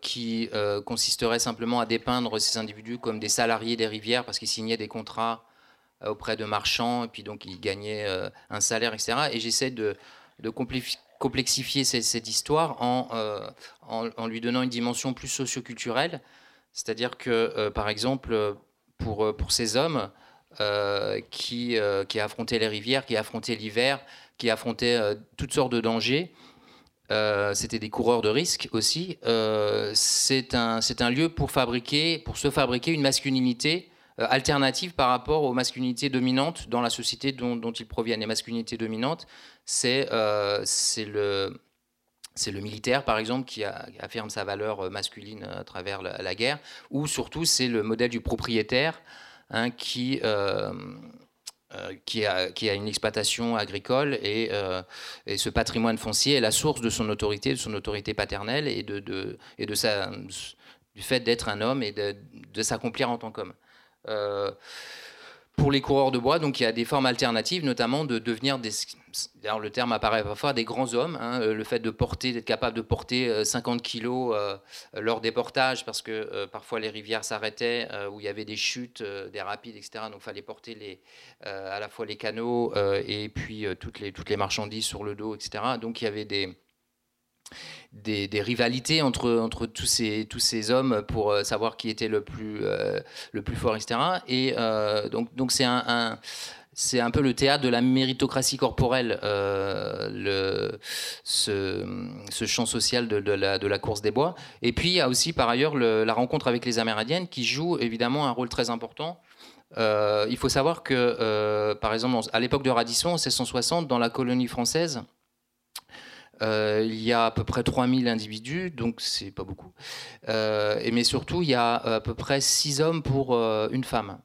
qui consisterait simplement à dépeindre ces individus comme des salariés des rivières parce qu'ils signaient des contrats auprès de marchands et puis donc ils gagnaient un salaire, etc. Et j'essaie de, complexifier cette, histoire en, en, lui donnant une dimension plus socioculturelle, c'est-à-dire que par exemple pour, euh, pour ces hommes euh, qui, euh, qui affrontaient les rivières, qui affrontaient l'hiver, qui affrontaient toutes sortes de dangers. c'était des coureurs de risque aussi. c'est un, un, lieu pour fabriquer, pour se fabriquer une masculinité alternative par rapport aux masculinités dominantes dans la société dont, dont ils proviennent. Les masculinités dominantes, c'est le c'est le militaire, par exemple, qui, affirme sa valeur euh, masculine euh, à travers la, guerre, ou surtout c'est le modèle du propriétaire hein, qui, euh, qui, a, une exploitation agricole et, ce patrimoine foncier est la source de son autorité, de son autorité paternelle et, de, du fait d'être un homme et de s'accomplir en tant qu'homme pour les coureurs de bois, donc il y a des formes alternatives, notamment de devenir des. Alors le terme apparaît parfois des grands hommes. Hein, euh, le fait de porter, d'être capable de porter 50 euh, kilos euh, lors des portages, parce que parfois les rivières s'arrêtaient, où il y avait des chutes, des rapides, etc. Donc il fallait porter les, à la fois les canaux et puis toutes les toutes les marchandises sur le dos, etc. Donc il y avait des des, rivalités entre, entre tous, ces, tous ces hommes pour euh, savoir qui était le plus, euh, le plus fort, etc. Et euh, donc, donc c'est un, c'est un peu le théâtre de la méritocratie corporelle, le, ce, ce, champ social de, la, course des bois. Et puis il y a aussi par ailleurs la rencontre avec les Amérindiennes qui joue évidemment un rôle très important. il faut savoir que, par exemple, à l'époque de Radisson, en 1660, dans la colonie française, euh, il y a à peu près 3000 individus, donc c'est pas beaucoup. Euh, mais surtout, il y a à peu près 6 hommes pour euh, une femme.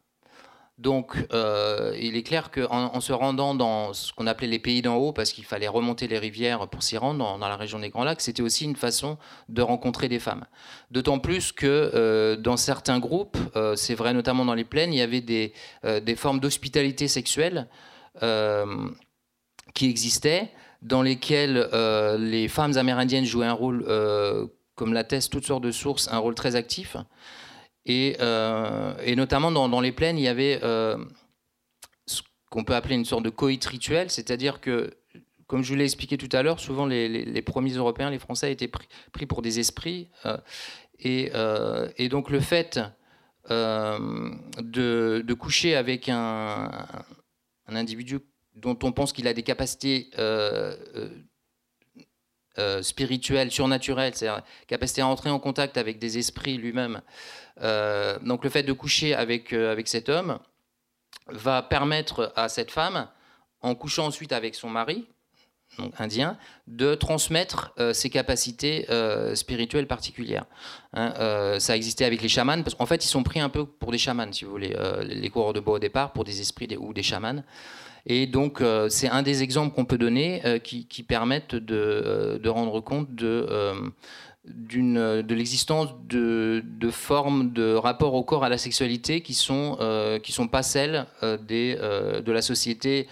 Donc, il est clair qu'en en se rendant dans ce qu'on appelait les pays d'en haut, parce qu'il fallait remonter les rivières pour s'y rendre dans, la région des Grands Lacs, c'était aussi une façon de rencontrer des femmes. D'autant plus que dans certains groupes, c'est vrai notamment dans les plaines, il y avait des formes d'hospitalité sexuelle qui existaient dans lesquels euh, les femmes amérindiennes jouaient un rôle, euh, comme l'attestent toutes sortes de sources, un rôle très actif. Et, euh, notamment dans, les plaines, il y avait ce qu'on peut appeler une sorte de coït rituel, c'est-à-dire que, comme je vous l'ai expliqué tout à l'heure, souvent les, les, premiers Européens, les Français, étaient pris, pour des esprits. Et, donc le fait de, coucher avec un individu dont on pense qu'il a des capacités euh, euh, spirituelle, surnaturelle, c'est-à-dire capacité à entrer en contact avec des esprits lui-même. donc le fait de coucher avec, avec cet homme va permettre à cette femme, en couchant ensuite avec son mari, indien, de transmettre euh, ses capacités euh, spirituelles particulières. Hein, euh, ça existait avec les chamans, parce qu'en fait, ils sont pris un peu pour des chamans, si vous voulez, les coureurs de bois au départ, pour des esprits ou des chamans. Et donc, c'est un des exemples qu'on peut donner qui, permettent de, de, rendre compte de, de l'existence de, formes de rapport au corps à la sexualité qui sont, sont pas celles de la société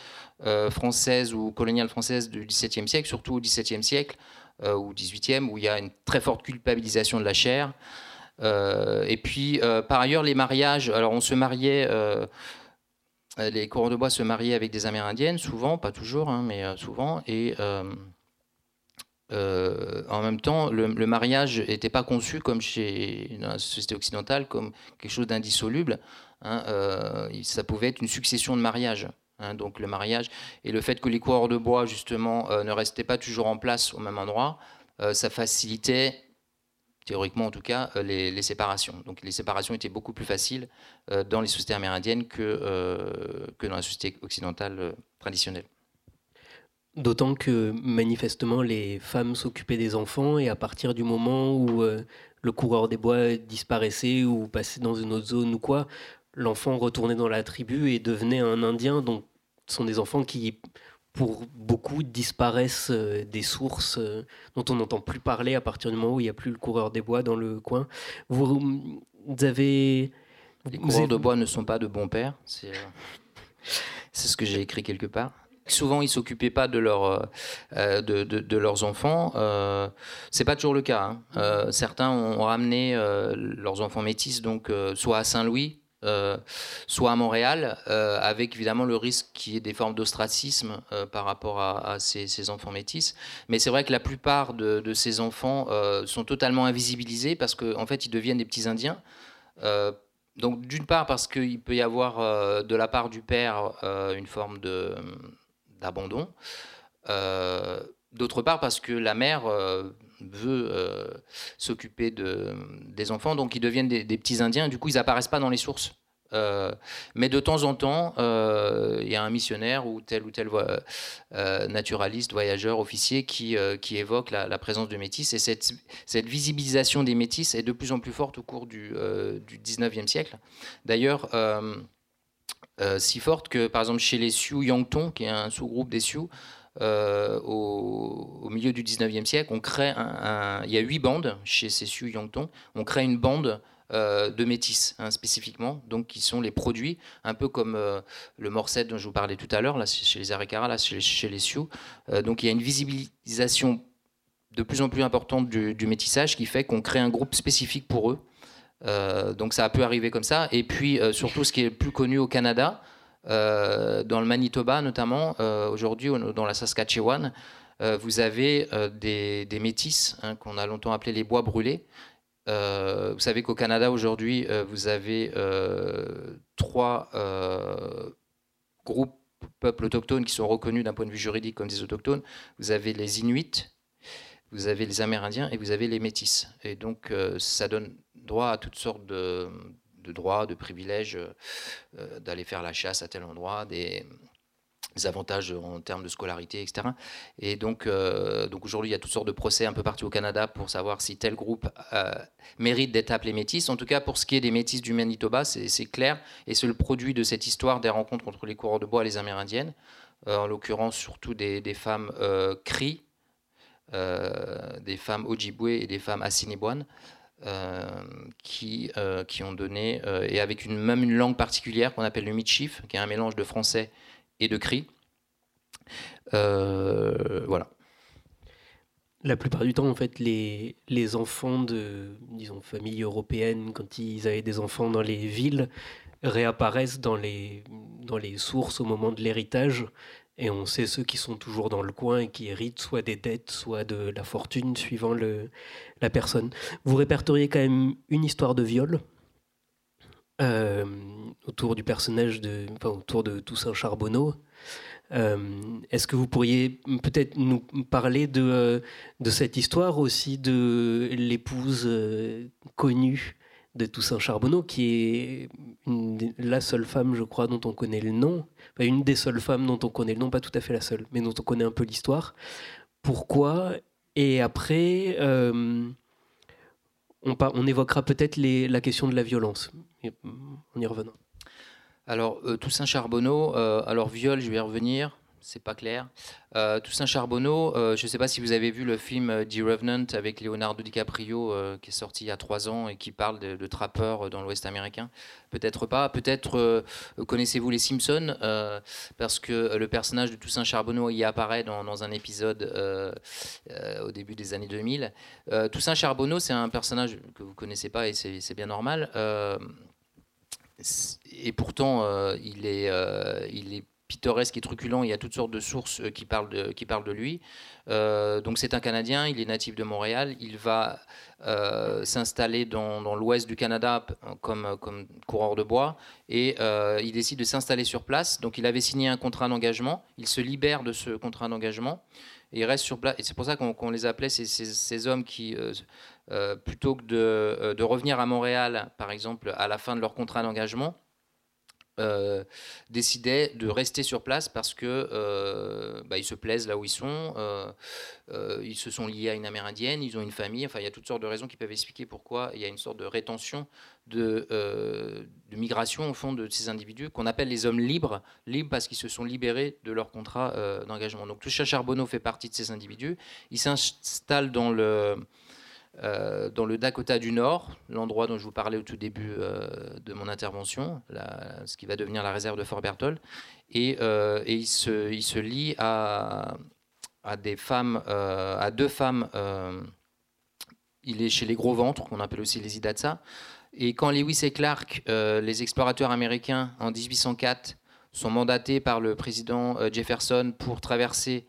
euh, française ou coloniale française du XVIIe siècle, surtout au XVIIe siècle euh, ou XVIIIe, où il y a une très forte culpabilisation de la chair. Euh, et puis, par ailleurs, les mariages, alors on se mariait les coureurs de bois se mariaient avec des Amérindiennes, souvent, pas toujours, hein, mais souvent. Et en même temps, le, mariage n'était pas conçu comme chez la société occidentale, comme quelque chose d'indissoluble. Hein, ça pouvait être une succession de mariages. Hein, donc le mariage et le fait que les coureurs de bois justement euh, ne restaient pas toujours en place au même endroit, euh, ça facilitait théoriquement en tout cas euh, les, séparations. Donc les séparations étaient beaucoup plus faciles dans les sociétés amérindiennes que, que dans la société occidentale traditionnelle. D'autant que manifestement les femmes s'occupaient des enfants et à partir du moment où le coureur des bois disparaissait ou passait dans une autre zone ou quoi, l'enfant retournait dans la tribu et devenait un Indien. Donc, ce sont des enfants qui, pour beaucoup, disparaissent euh, des sources euh, dont on n'entend plus parler à partir du moment où il n'y a plus le coureur des bois dans le coin. Vous, avez... Les coureurs de bois ne sont pas de bons pères. C'est euh, ce que j'ai écrit quelque part. Souvent, ils s'occupaient pas de, leur, de, leurs enfants. Euh, c'est pas toujours le cas. Hein. certains ont ramené leurs enfants métis, donc soit à Saint-Louis, euh, soit à Montréal, euh, avec évidemment le risque qu'il y ait des formes d'ostracisme euh, par rapport à, ces, enfants métis. Mais c'est vrai que la plupart de, ces enfants sont totalement invisibilisés parce qu'en fait, ils deviennent des petits Indiens. donc, d'une part, parce qu'il peut y avoir de la part du père une forme d'abandon. D'autre part, parce que la mère veut euh, s'occuper de, des enfants, donc ils deviennent des, petits Indiens, du coup ils n'apparaissent pas dans les sources. Euh, mais de temps en temps, euh, il y a un missionnaire ou tel ou tel naturaliste, voyageur, officier qui, qui évoque la, présence de métis. Et cette, cette, visibilisation des métis est de plus en plus forte au cours du, du 19e siècle. D'ailleurs, si forte que, par exemple, chez les Sioux Yangtong, qui est un sous-groupe des Sioux, euh, au, milieu du 19e siècle, on crée un, il y a huit bandes chez ces Sioux Yangtong, on crée une bande euh, de métis hein, spécifiquement, donc qui sont les produits, un peu comme euh, le morset dont je vous parlais tout à l'heure, là chez les Arekara, là chez, les Sioux. donc il y a une visibilisation de plus en plus importante du, métissage qui fait qu'on crée un groupe spécifique pour eux. donc ça a pu arriver comme ça. Et puis surtout ce qui est plus connu au Canada, euh, dans le Manitoba notamment, euh, aujourd'hui dans la Saskatchewan, euh, vous avez des, des, métis hein, qu'on a longtemps appelés les bois brûlés. vous savez qu'au Canada aujourd'hui, vous avez trois groupes peuples autochtones qui sont reconnus d'un point de vue juridique comme des autochtones. Vous avez les Inuits, vous avez les Amérindiens et vous avez les Métis. Et donc, ça donne droit à toutes sortes de, de droits, de privilèges, euh, euh, d'aller faire la chasse à tel endroit, des, avantages en termes de scolarité, etc. Et donc, euh, donc aujourd'hui, il y a toutes sortes de procès un peu partout au Canada pour savoir si tel groupe mérite d'être appelé métis. En tout cas, pour ce qui est des métis du Manitoba, c'est clair. Et c'est le produit de cette histoire des rencontres entre les coureurs de bois et les Amérindiennes, en l'occurrence surtout des, femmes cri, des femmes Ojibwe et des femmes Assiniboines. Euh, qui, euh, qui ont donné, euh, et avec une, même une langue particulière qu'on appelle le Michif, qui est un mélange de français et de cri. voilà. La plupart du temps, en fait, les, les enfants de, disons, familles européennes, quand ils avaient des enfants dans les villes, réapparaissent dans les, dans les sources au moment de l'héritage. Et on sait ceux qui sont toujours dans le coin et qui héritent soit des dettes, soit de la fortune, suivant le, la personne. Vous répertoriez quand même une histoire de viol euh, autour du personnage de, enfin, autour de Toussaint Charbonneau. Est-ce que vous pourriez peut-être nous parler de, de cette histoire aussi de l'épouse connue de Toussaint Charbonneau, qui est la seule femme, je crois, dont on connaît le nom, une des seules femmes dont on connaît le nom, pas tout à fait la seule, mais dont on connaît un peu l'histoire. Pourquoi? Et après, euh, on, évoquera peut-être la question de la violence, en y revenant. Alors, euh, Toussaint Charbonneau, euh, alors viol, je vais y revenir c'est pas clair. Euh, Toussaint Charbonneau, euh, je ne sais pas si vous avez vu le film euh, The Revenant avec Leonardo DiCaprio qui est sorti il y a trois ans et qui parle de, trappeurs dans l'Ouest américain. Peut-être pas. Peut-être connaissez-vous les Simpsons parce que le personnage de Toussaint Charbonneau y apparaît dans, un épisode au début des années 2000. Toussaint Charbonneau, c'est un personnage que vous connaissez pas et c'est bien normal. et pourtant, il est, il est pittoresque et truculent. Il y a toutes sortes de sources euh, qui parlent de, qui parlent de lui. Euh, donc c'est un Canadien, il est natif de Montréal. Il va euh, s'installer dans, l'ouest du Canada comme, comme coureur de bois et il décide de s'installer sur place. Donc il avait signé un contrat d'engagement. Il se libère de ce contrat d'engagement et il reste sur place. Et c'est pour ça qu'on les appelait ces, ces, hommes qui, plutôt que de, de revenir à Montréal, par exemple, à la fin de leur contrat d'engagement, euh, décidaient de rester sur place parce que euh, bah, ils se plaisent là où ils sont, euh, ils se sont liés à une amérindienne, ils ont une famille, enfin il y a toutes sortes de raisons qui peuvent expliquer pourquoi il y a une sorte de rétention de, migration au fond de ces individus qu'on appelle les hommes libres, libres parce qu'ils se sont libérés de leur contrat d'engagement. Donc Toucha Charbonneau fait partie de ces individus, il s'installe dans le euh, dans le Dakota du Nord, l'endroit dont je vous parlais au tout début euh, de mon intervention, ce qui va devenir la réserve de Fort Berthold. Et, euh, il, se, lie à, à des femmes, à deux femmes. il est chez les gros ventres, qu'on appelle aussi les Idatsa. Et quand Lewis et Clark, les explorateurs américains, en 1804, sont mandatés par le président Jefferson pour traverser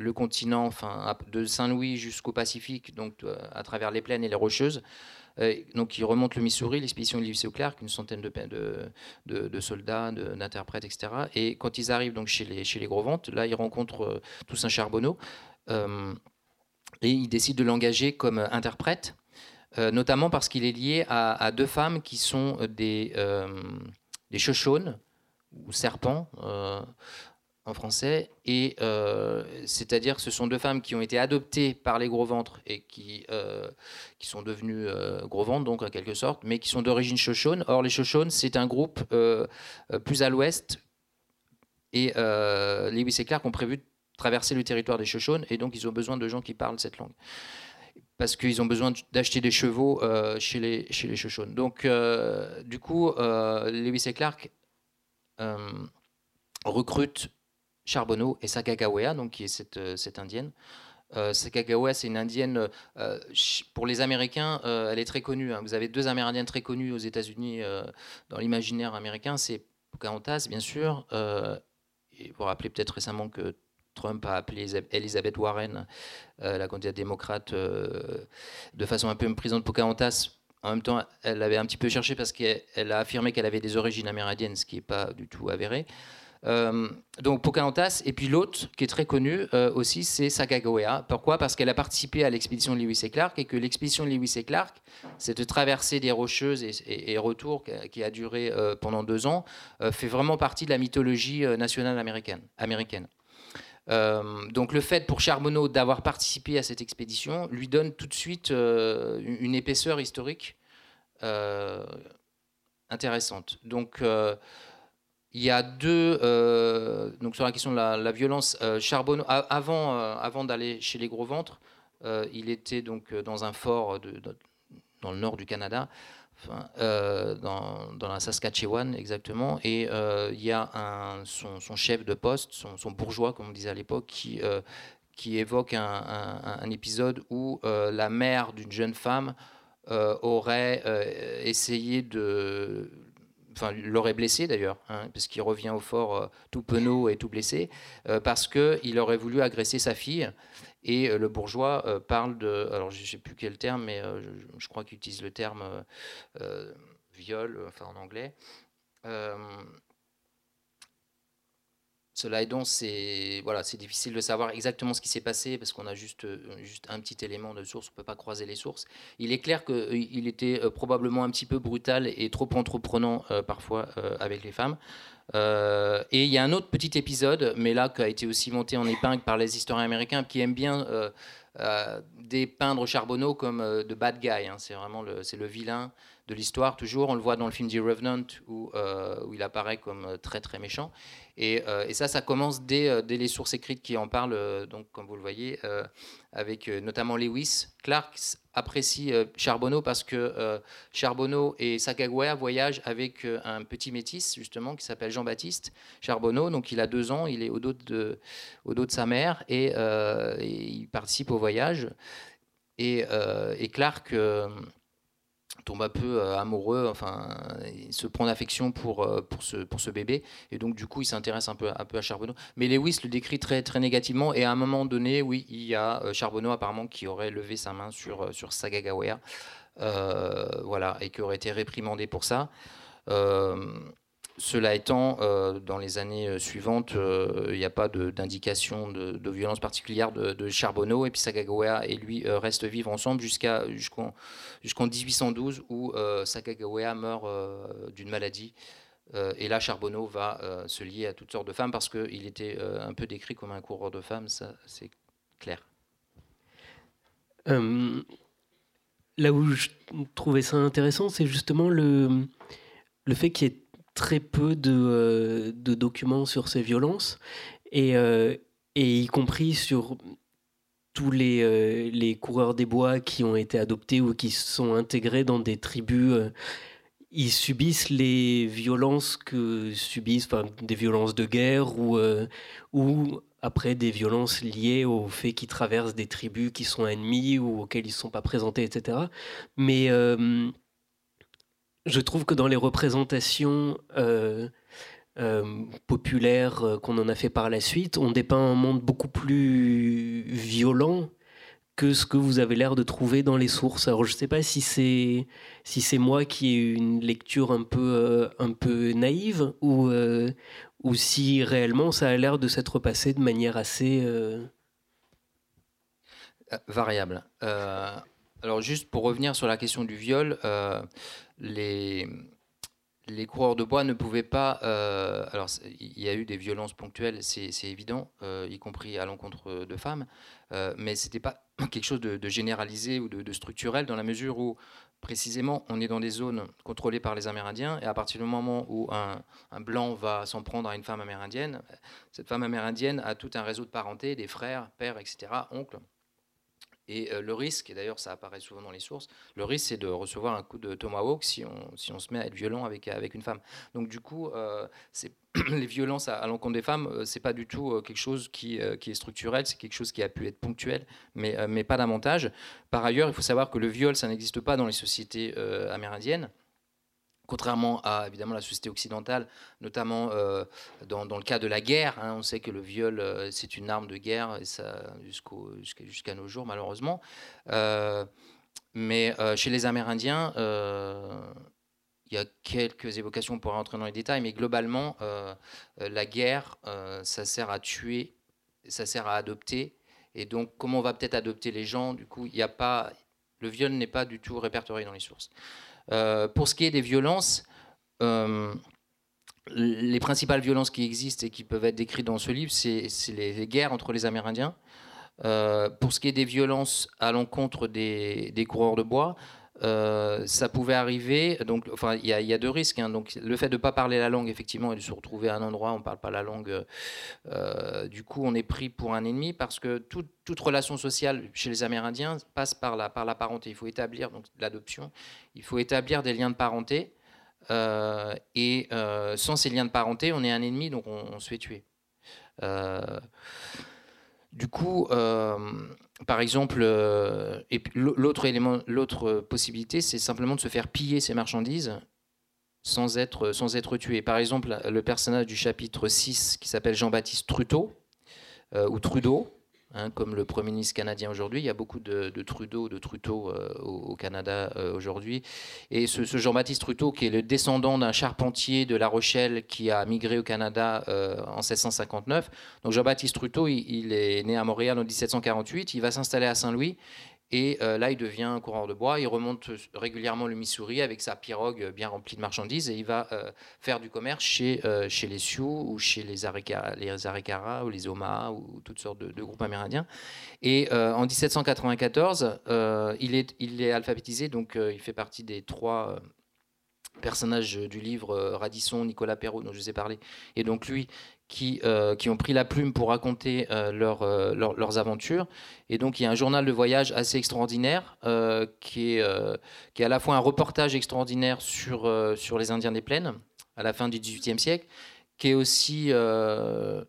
le continent, enfin, de Saint-Louis jusqu'au Pacifique, donc euh, à travers les plaines et les rocheuses. Euh, donc, ils remontent le Missouri, l'expédition de Lewis Clark, une centaine de, soldats, d'interprètes, etc. Et quand ils arrivent donc chez les, chez les Gros Ventes, là, ils rencontrent euh, Toussaint Charbonneau et ils décident de l'engager comme interprète, notamment parce qu'il est lié à, deux femmes qui sont des, des Shoshones ou serpents français, et euh, c'est-à-dire que ce sont deux femmes qui ont été adoptées par les gros ventres et qui, euh, qui sont devenues euh, gros ventres, donc en quelque sorte, mais qui sont d'origine Shoshone. Or, les Shoshone, c'est un groupe plus à l'ouest, et Lewis et Clark ont prévu de traverser le territoire des Shoshone, et donc ils ont besoin de gens qui parlent cette langue. Parce qu'ils ont besoin d'acheter des chevaux chez les, chez les. Donc, du coup, Lewis et Clark recrutent Charbonneau et Sakagawea, donc qui est cette, euh, cette indienne. Euh, c'est une indienne, euh, pour les Américains, elle est très connue. Hein. Vous avez deux Amérindiennes très connues aux États-Unis dans l'imaginaire américain. C'est Pocahontas, bien sûr. et vous vous rappelez peut-être récemment que Trump a appelé Elizabeth Warren, la candidate démocrate, de façon un peu méprisante Pocahontas. En même temps, elle l'avait un petit peu cherché parce qu'elle a affirmé qu'elle avait des origines amérindiennes, ce qui n'est pas du tout avéré. Euh, donc Pocahontas, et puis l'autre qui est très connu euh, aussi, c'est Sacagawea. Pourquoi? Parce qu'elle a participé à l'expédition de Lewis et Clark, et que l'expédition de Lewis et Clark, cette traversée des Rocheuses et, retour qui a duré euh, pendant deux ans, fait vraiment partie de la mythologie nationale américaine. américaine. donc le fait pour Charbonneau d'avoir participé à cette expédition lui donne tout de suite une épaisseur historique intéressante. Donc il y a deux, euh, donc sur la question de la, violence, euh, Charbonneau, avant, euh, avant d'aller chez les gros ventres, il était donc dans un fort dans le nord du Canada, dans, la Saskatchewan exactement, et il y a son, chef de poste, son, bourgeois comme on disait à l'époque, qui, qui évoque un, épisode où la mère d'une jeune femme aurait essayé de enfin l'aurait blessé d'ailleurs, hein, parce qu'il revient au fort euh, tout penaud et tout blessé, euh, parce qu'il aurait voulu agresser sa fille. Et euh, le bourgeois parle de, alors je ne sais plus quel terme, mais je, crois qu'il utilise le terme viol, enfin en anglais. Cela étant, c'est voilà, c'est difficile de savoir exactement ce qui s'est passé parce qu'on a juste, juste un petit élément de source, on peut pas croiser les sources. Il est clair qu'il était probablement un petit peu brutal et trop entreprenant parfois avec les femmes. et il y a un autre petit épisode, mais là qui a été aussi monté en épingle par les historiens américains qui aiment bien dépeindre Charbonneau comme de bad guy. Hein. C'est vraiment c'est le vilain de l'histoire, toujours. On le voit dans le film The Revenant, où, euh, où il apparaît comme euh, très très méchant. Et, euh, et ça, ça commence dès, dès, les sources écrites qui en parlent, donc comme vous le voyez, avec notamment Lewis. Clark apprécie Charbonneau parce que Charbonneau et Sacagawea voyagent avec un petit métis, justement, qui s'appelle Jean-Baptiste Charbonneau. Donc il a deux ans, il est au dos de, au dos de sa mère et, il participe au voyage. Et, et Clark tombe un peu euh, amoureux, enfin, il se prend d'affection pour, euh, pour, ce, pour ce bébé, et donc du coup il s'intéresse un peu, un peu à Charbonneau. Mais Lewis le décrit très, très négativement, et à un moment donné, oui, il y a euh, Charbonneau apparemment qui aurait levé sa main sur, sur Sagagawea, voilà, et qui aurait été réprimandé pour ça. Cela étant, euh, dans les années euh, suivantes, euh, il n'y a pas d'indication de, violence particulière de, Charbonneau et puis Sagagawea et lui restent vivre ensemble jusqu'en 1812 où Sagagawea meurt d'une maladie. et là, Charbonneau va se lier à toutes sortes de femmes parce qu'il était un peu décrit comme un coureur de femmes, ça c'est clair. là où je trouvais ça intéressant, c'est justement le, le fait qu'il y ait très peu de, euh, de, documents sur ces violences, et, euh, y compris sur tous les, euh, les, coureurs des bois qui ont été adoptés ou qui sont intégrés dans des tribus. ils subissent les violences que subissent, des violences de guerre ou, ou après des violences liées au fait qu'ils traversent des tribus qui sont ennemies ou auxquelles ils ne sont pas présentés, etc. Mais je trouve que dans les représentations euh, euh, populaires euh, qu'on en a fait par la suite, on dépeint un monde beaucoup plus violent que ce que vous avez l'air de trouver dans les sources. Alors je ne sais pas si c'est si c'est moi qui ai une lecture un peu un peu naïve ou ou si réellement ça a l'air de s'être passé de manière assez variable. alors juste pour revenir sur la question du viol, les, coureurs de bois ne pouvaient pas. Euh, alors, il y a eu des violences ponctuelles, c'est évident, euh, y compris à l'encontre de femmes, euh, mais ce n'était pas (laughs) quelque chose de, généralisé ou de, structurel, dans la mesure où, précisément, on est dans des zones contrôlées par les Amérindiens, et à partir du moment où un, un blanc va s'en prendre à une femme amérindienne, cette femme amérindienne a tout un réseau de parenté, des frères, pères, etc., oncles et euh, le risque, et d'ailleurs ça apparaît souvent dans les sources, le risque c'est de recevoir un coup de tomahawk si on, si on se met à être violent avec, avec une femme. Donc du coup, euh, (clears throat) les violences à, l'encontre des femmes, euh, c'est pas du tout quelque chose qui, qui est structurel, c'est quelque chose qui a pu être ponctuel, mais, mais pas davantage. Par ailleurs, il faut savoir que le viol, ça n'existe pas dans les sociétés amérindiennes contrairement à évidemment la société occidentale, notamment euh, dans, le cas de la guerre. Hein, on sait que le viol euh, c'est une arme de guerre et ça jusqu'à nos jours malheureusement. Euh, mais chez les Amérindiens, il y a quelques évocations, on pourrait rentrer dans les détails, mais globalement, la guerre, ça sert à tuer, ça sert à adopter. Et donc, comment on va peut-être adopter les gens? Du coup, il n'y a pas, le viol n'est pas du tout répertorié dans les sources. Euh, pour ce qui est des violences, euh, les principales violences qui existent et qui peuvent être décrites dans ce livre, c'est les, guerres entre les Amérindiens. Euh, pour ce qui est des violences à l'encontre des, coureurs de bois, ça pouvait arriver. Donc, enfin, il y, a deux risques. Hein. Donc, le fait de ne pas parler la langue, effectivement, et de se retrouver à un endroit où on ne parle pas la langue, du coup, on est pris pour un ennemi parce que toute relation sociale chez les Amérindiens passe par la, par la parenté. Il faut établir donc l'adoption il faut établir des liens de parenté. Euh, et euh, sans ces liens de parenté, on est un ennemi, donc on, se fait tuer. Euh, du coup, par exemple, l'autre élément, l'autre possibilité, c'est simplement de se faire piller ses marchandises sans être, sans être tué. Par exemple, le personnage du chapitre 6 qui s'appelle Jean-Baptiste Trudeau, ou Trudeau, hein, comme le Premier ministre canadien aujourd'hui. Il y a beaucoup de, Trudeau, de Trudeau au, Canada aujourd'hui. Et ce, Jean-Baptiste Trudeau, qui est le descendant d'un charpentier de La Rochelle qui a migré au Canada en 1659. Donc Jean-Baptiste Trudeau, il, est né à Montréal en 1748. Il va s'installer à Saint-Louis. Et euh, là, il devient un coureur de bois. Il remonte régulièrement le Missouri avec sa pirogue bien remplie de marchandises et il va euh, faire du commerce chez, euh, les Sioux ou chez les Arikara, les ou les Omaha ou toutes sortes de, groupes amérindiens. Et en 1794, il, est, il est alphabétisé, donc il fait partie des trois personnages du livre Radisson, Nicolas Perrault, dont je vous ai parlé, et donc lui qui, euh, qui ont pris la plume pour raconter euh, euh, leurs aventures. Et donc il y a un journal de voyage assez extraordinaire qui, est, qui est à la fois un reportage extraordinaire sur, sur les Indiens des plaines à la fin du XVIIIe siècle, qui est aussi un,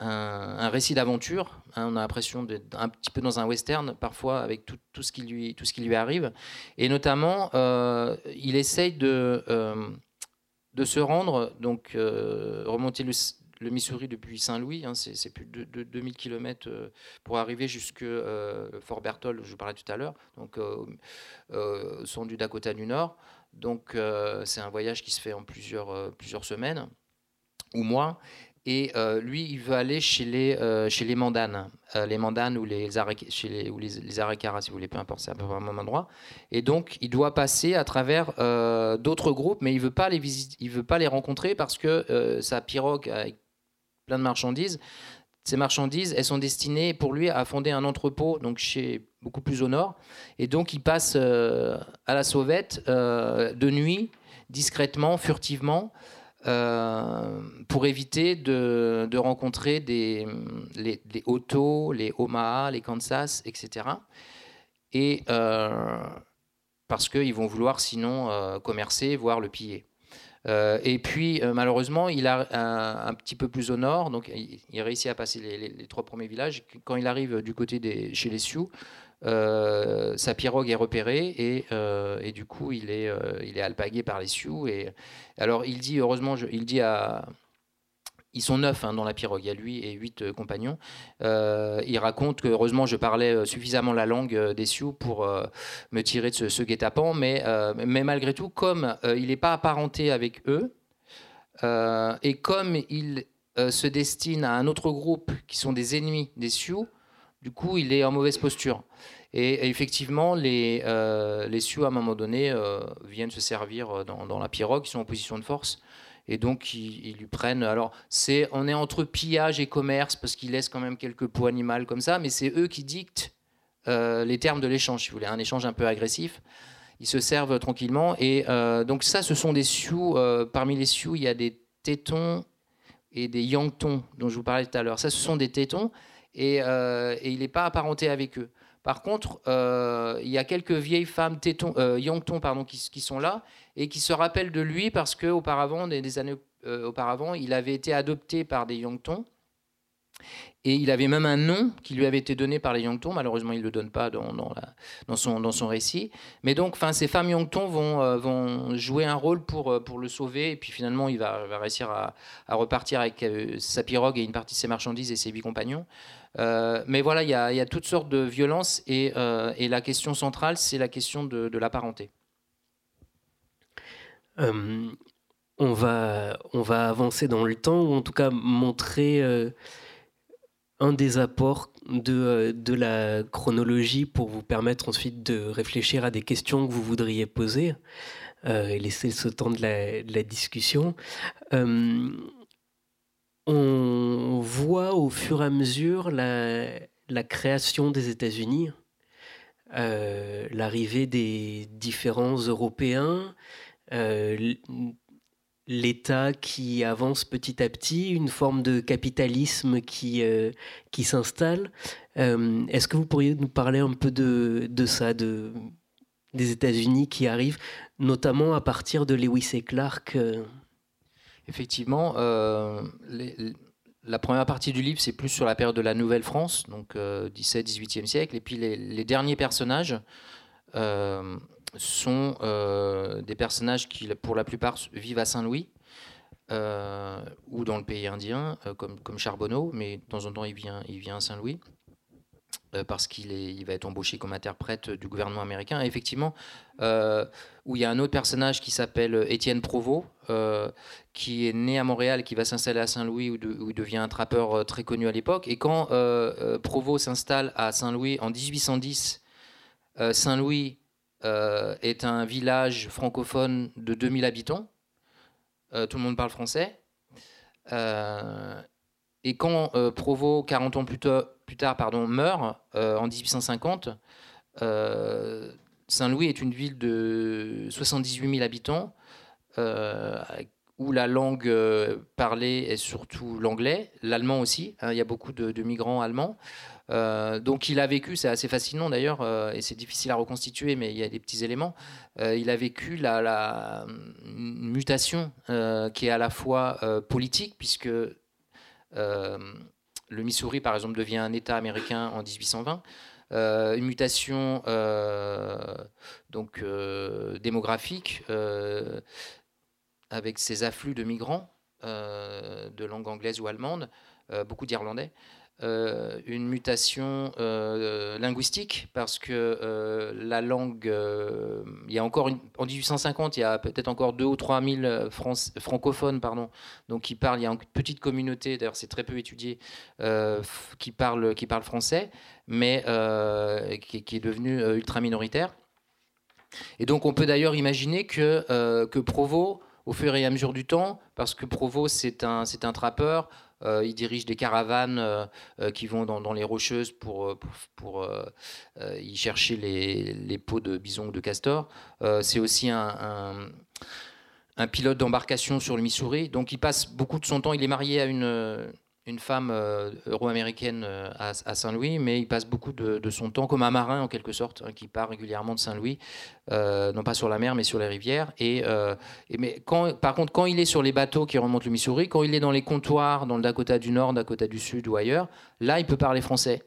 un, récit d'aventure. Hein. on a l'impression d'être un petit peu dans un western parfois avec tout, tout, ce, qui lui, tout ce qui lui arrive. Et notamment, il essaye de de se rendre, donc euh, remonter le, Missouri depuis Saint-Louis, hein, c'est plus de, 2000 km euh, pour arriver jusque euh, Fort Berthold, je vous parlais tout à l'heure, donc au son du Dakota du Nord. Donc c'est un voyage qui se fait en plusieurs, plusieurs semaines ou mois. Et euh, lui, il veut aller chez les, euh, chez les Mandanes, euh, les Mandanes ou les, chez les, ou les, les si vous voulez, peu importe, c'est à peu près au même endroit. Et donc, il doit passer à travers d'autres groupes, mais il veut veut pas les rencontrer parce que sa pirogue avec plein de marchandises, ces marchandises, elles sont destinées pour lui à fonder un entrepôt, donc chez beaucoup plus au nord. Et donc, il passe à la sauvette de nuit, discrètement, furtivement. Euh, pour éviter de, rencontrer des, les, les Otto, les Omaha, les Kansas, etc. Et euh, parce qu'ils vont vouloir sinon euh, commercer, voire le piller. et puis, malheureusement, il a un, petit peu plus au nord, donc il, réussit à passer les, les, trois premiers villages. Quand il arrive du côté des, chez les Sioux, sa pirogue est repérée et, euh, du coup il est, euh, il est alpagué par les Sioux. Et, alors il dit, heureusement, il dit. Ils sont neuf hein, dans la pirogue, il y a lui et huit compagnons. il raconte que heureusement je parlais suffisamment la langue des Sioux pour me tirer de ce, ce guet-apens, mais, mais malgré tout, comme il n'est pas apparenté avec eux, et comme il se destine à un autre groupe qui sont des ennemis des Sioux, du coup, il est en mauvaise posture. Et, effectivement, les, euh, Sioux, à un moment donné, euh, viennent se servir euh, dans, la pirogue, ils sont en position de force. Et donc, ils, lui prennent. Alors, on est entre pillage et commerce, parce qu'ils laissent quand même quelques peaux animales comme ça, mais c'est eux qui dictent les termes de l'échange, si vous voulez, un échange un peu agressif. Ils se servent tranquillement. Et donc, ça, ce sont des Sioux. parmi les Sioux, il y a des tétons et des Yangtons, dont je vous parlais tout à l'heure. Ça, ce sont des tétons euh, et, il n'est pas apparenté avec eux. Par contre, euh, il y a quelques vieilles femmes téton, euh, pardon, qui, sont là et qui se rappellent de lui parce qu'auparavant, des années auparavant, il avait été adopté par des Yangtons et il avait même un nom qui lui avait été donné par les Yangtons. Malheureusement, il ne le donne pas dans, dans, son, dans son récit. Mais donc, enfin, ces femmes Yangtons vont, euh, vont jouer un rôle pour, euh, pour le sauver. Et puis finalement, il va, va réussir à, repartir avec euh, sa pirogue et une partie de ses marchandises et ses huit compagnons. mais voilà, il y, a, y, a, toutes sortes de violences. Et, et la question centrale, c'est la question de, de la parenté. on, va, on va avancer dans le temps, ou en tout cas montrer un des apports de, euh, de, la chronologie pour vous permettre ensuite de réfléchir à des questions que vous voudriez poser euh, et laisser ce temps de la, discussion. Euh, on voit au fur et à mesure la, la création des États-Unis, l'arrivée des différents Européens, l'État qui avance petit à petit, une forme de capitalisme qui, euh, qui s'installe. Euh, est-ce que vous pourriez nous parler un peu de, de ça, de, des États-Unis qui arrivent, notamment à partir de Lewis et Clark euh? Effectivement, la première partie du livre, c'est plus sur la période de la Nouvelle-France, donc 17-18e siècle, et puis les, les derniers personnages sont euh, des personnages qui, pour la plupart, vivent à Saint-Louis. ou dans le pays indien, comme, comme Charbonneau, mais de temps en temps il vient, il vient à Saint-Louis. Euh, parce qu'il il va être embauché comme interprète du gouvernement américain. Et effectivement, euh, où il y a un autre personnage qui s'appelle Étienne Provost, euh, qui est né à Montréal, qui va s'installer à Saint-Louis, où, il devient un trappeur très connu à l'époque. Et quand Provost s'installe à Saint-Louis en 1810, Saint-Louis est un village francophone de 2000 habitants. tout le monde parle français. et quand Provost, 40 ans plus tard, meurt euh, en 1850. Euh, Saint-Louis est une ville de 78 000 habitants euh, où la langue parlée est surtout l'anglais, l'allemand aussi. Hein, il y a beaucoup de, migrants allemands. Donc il a vécu, c'est assez fascinant d'ailleurs, et c'est difficile à reconstituer, mais il y a des petits éléments. il a vécu la, mutation qui est à la fois politique, puisque le Missouri, par exemple, devient un État américain en 1820. Euh, une mutation euh, donc, euh, démographique avec ces afflux de migrants de langue anglaise ou allemande, beaucoup d'Irlandais. Euh, une mutation euh, linguistique parce que euh, la langue, il y a encore en 1850, il y a peut-être encore 2 ou 3 000 francophones, pardon, donc qui parlent. Il y a une petite communauté, d'ailleurs c'est très peu étudié, qui parle qui parle français, mais qui, est devenue ultra minoritaire. Et donc on peut d'ailleurs imaginer que que Provo au fur et à mesure du temps, parce que Provo c'est un, c'est un trappeur, euh, il dirige des caravanes euh, euh, qui vont dans, les rocheuses pour, pour, y chercher les, les, peaux de bison ou de castor. c'est aussi un, un pilote d'embarcation sur le Missouri. Donc il passe beaucoup de son temps, il est marié à une, une femme euh, euro-américaine euh, à, Saint-Louis, mais il passe beaucoup de, son temps comme un marin en quelque sorte, hein, qui part régulièrement de Saint-Louis, euh, non pas sur la mer mais sur les rivières. Et, mais par contre, quand il est sur les bateaux qui remontent le Missouri, quand il est dans les comptoirs dans le Dakota du Nord, Dakota du Sud ou ailleurs, là il peut parler français.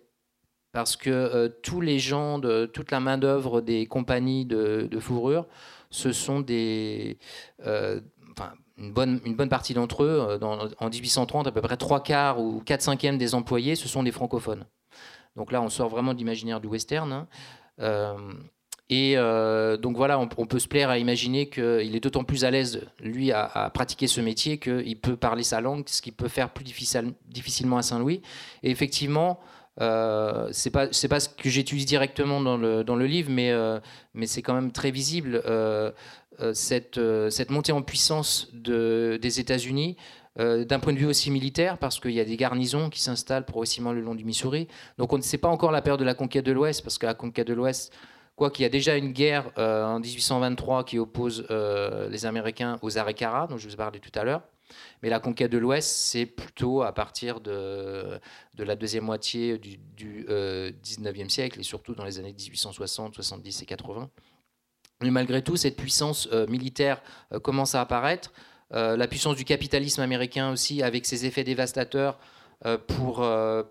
Parce que tous les gens, de, toute la main-d'œuvre des compagnies de, de, fourrure, ce sont des. Une bonne, une bonne partie d'entre eux, euh, en 1830, à peu près trois quarts ou quatre cinquièmes des employés, ce sont des francophones. Donc là, on sort vraiment de l'imaginaire du western. Hein. Euh, et euh, donc voilà, on, peut se plaire à imaginer qu'il est d'autant plus à l'aise, lui, à, pratiquer ce métier qu'il peut parler sa langue, ce qui peut faire plus difficilement à Saint-Louis. Et effectivement, euh, c'est pas pas ce que j'étudie directement dans le, dans le livre, mais, mais c'est quand même très visible. Cette, euh, cette, montée en puissance de, des États-Unis euh, d'un point de vue aussi militaire, parce qu'il y a des garnisons qui s'installent progressivement le long du Missouri. Donc on ne sait pas encore la période de la conquête de l'Ouest, parce que la conquête de l'Ouest, quoi qu'il y a déjà une guerre en 1823 qui oppose les Américains aux Arecara, dont je vous ai parlé tout à l'heure. Mais la conquête de l'Ouest, c'est plutôt à partir de, de, la deuxième moitié du, du 19e siècle, et surtout dans les années 1860, 70 et 80. Mais malgré tout, cette puissance euh, militaire euh, commence à apparaître. Euh, la puissance du capitalisme américain aussi, avec ses effets dévastateurs pour,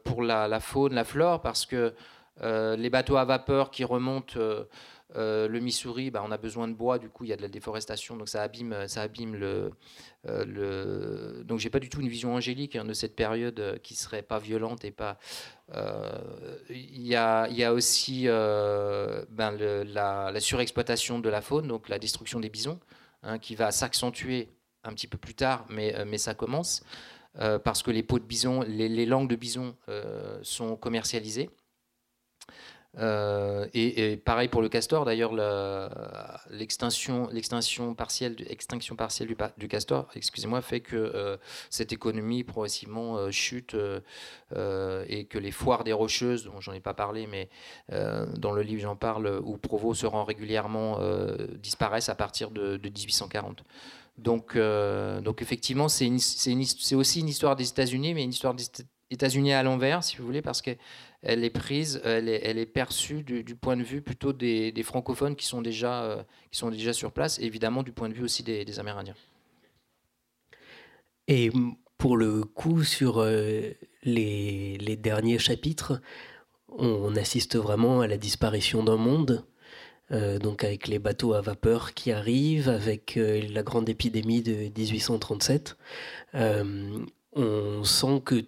pour la, faune, la flore, parce que les bateaux à vapeur qui remontent euh, le Missouri, bah, on a besoin de bois, du coup il y a de la déforestation, donc ça abîme, ça abîme le, euh, le... Donc j'ai pas du tout une vision angélique hein, de cette période euh, qui serait pas violente et pas. Il y, a, aussi ben, la, surexploitation de la faune, donc la destruction des bisons, hein, qui va s'accentuer un petit peu plus tard, mais, mais ça commence. parce que les peaux de bison, les, les langues de bison sont commercialisées. Euh, et, pareil pour le castor, d'ailleurs, l'extinction, partielle, extinction partielle du, castor, excusez-moi, fait que euh, cette économie progressivement euh, chute et que les foires des rocheuses, dont j'en ai pas parlé, mais dans le livre j'en parle, où Provo se rend régulièrement, disparaissent à partir de, 1840. Donc, donc effectivement, c'est aussi une histoire des États-Unis, mais une histoire des États-Unis à l'envers, si vous voulez, parce que elle est prise, elle est, perçue du, point de vue plutôt des, francophones qui sont, déjà, euh, qui sont déjà sur place, évidemment du point de vue aussi des, Amérindiens. Et pour le coup, sur euh, les, les, derniers chapitres, on, assiste vraiment à la disparition d'un monde. donc avec les bateaux à vapeur qui arrivent, avec la grande épidémie de 1837. on sent que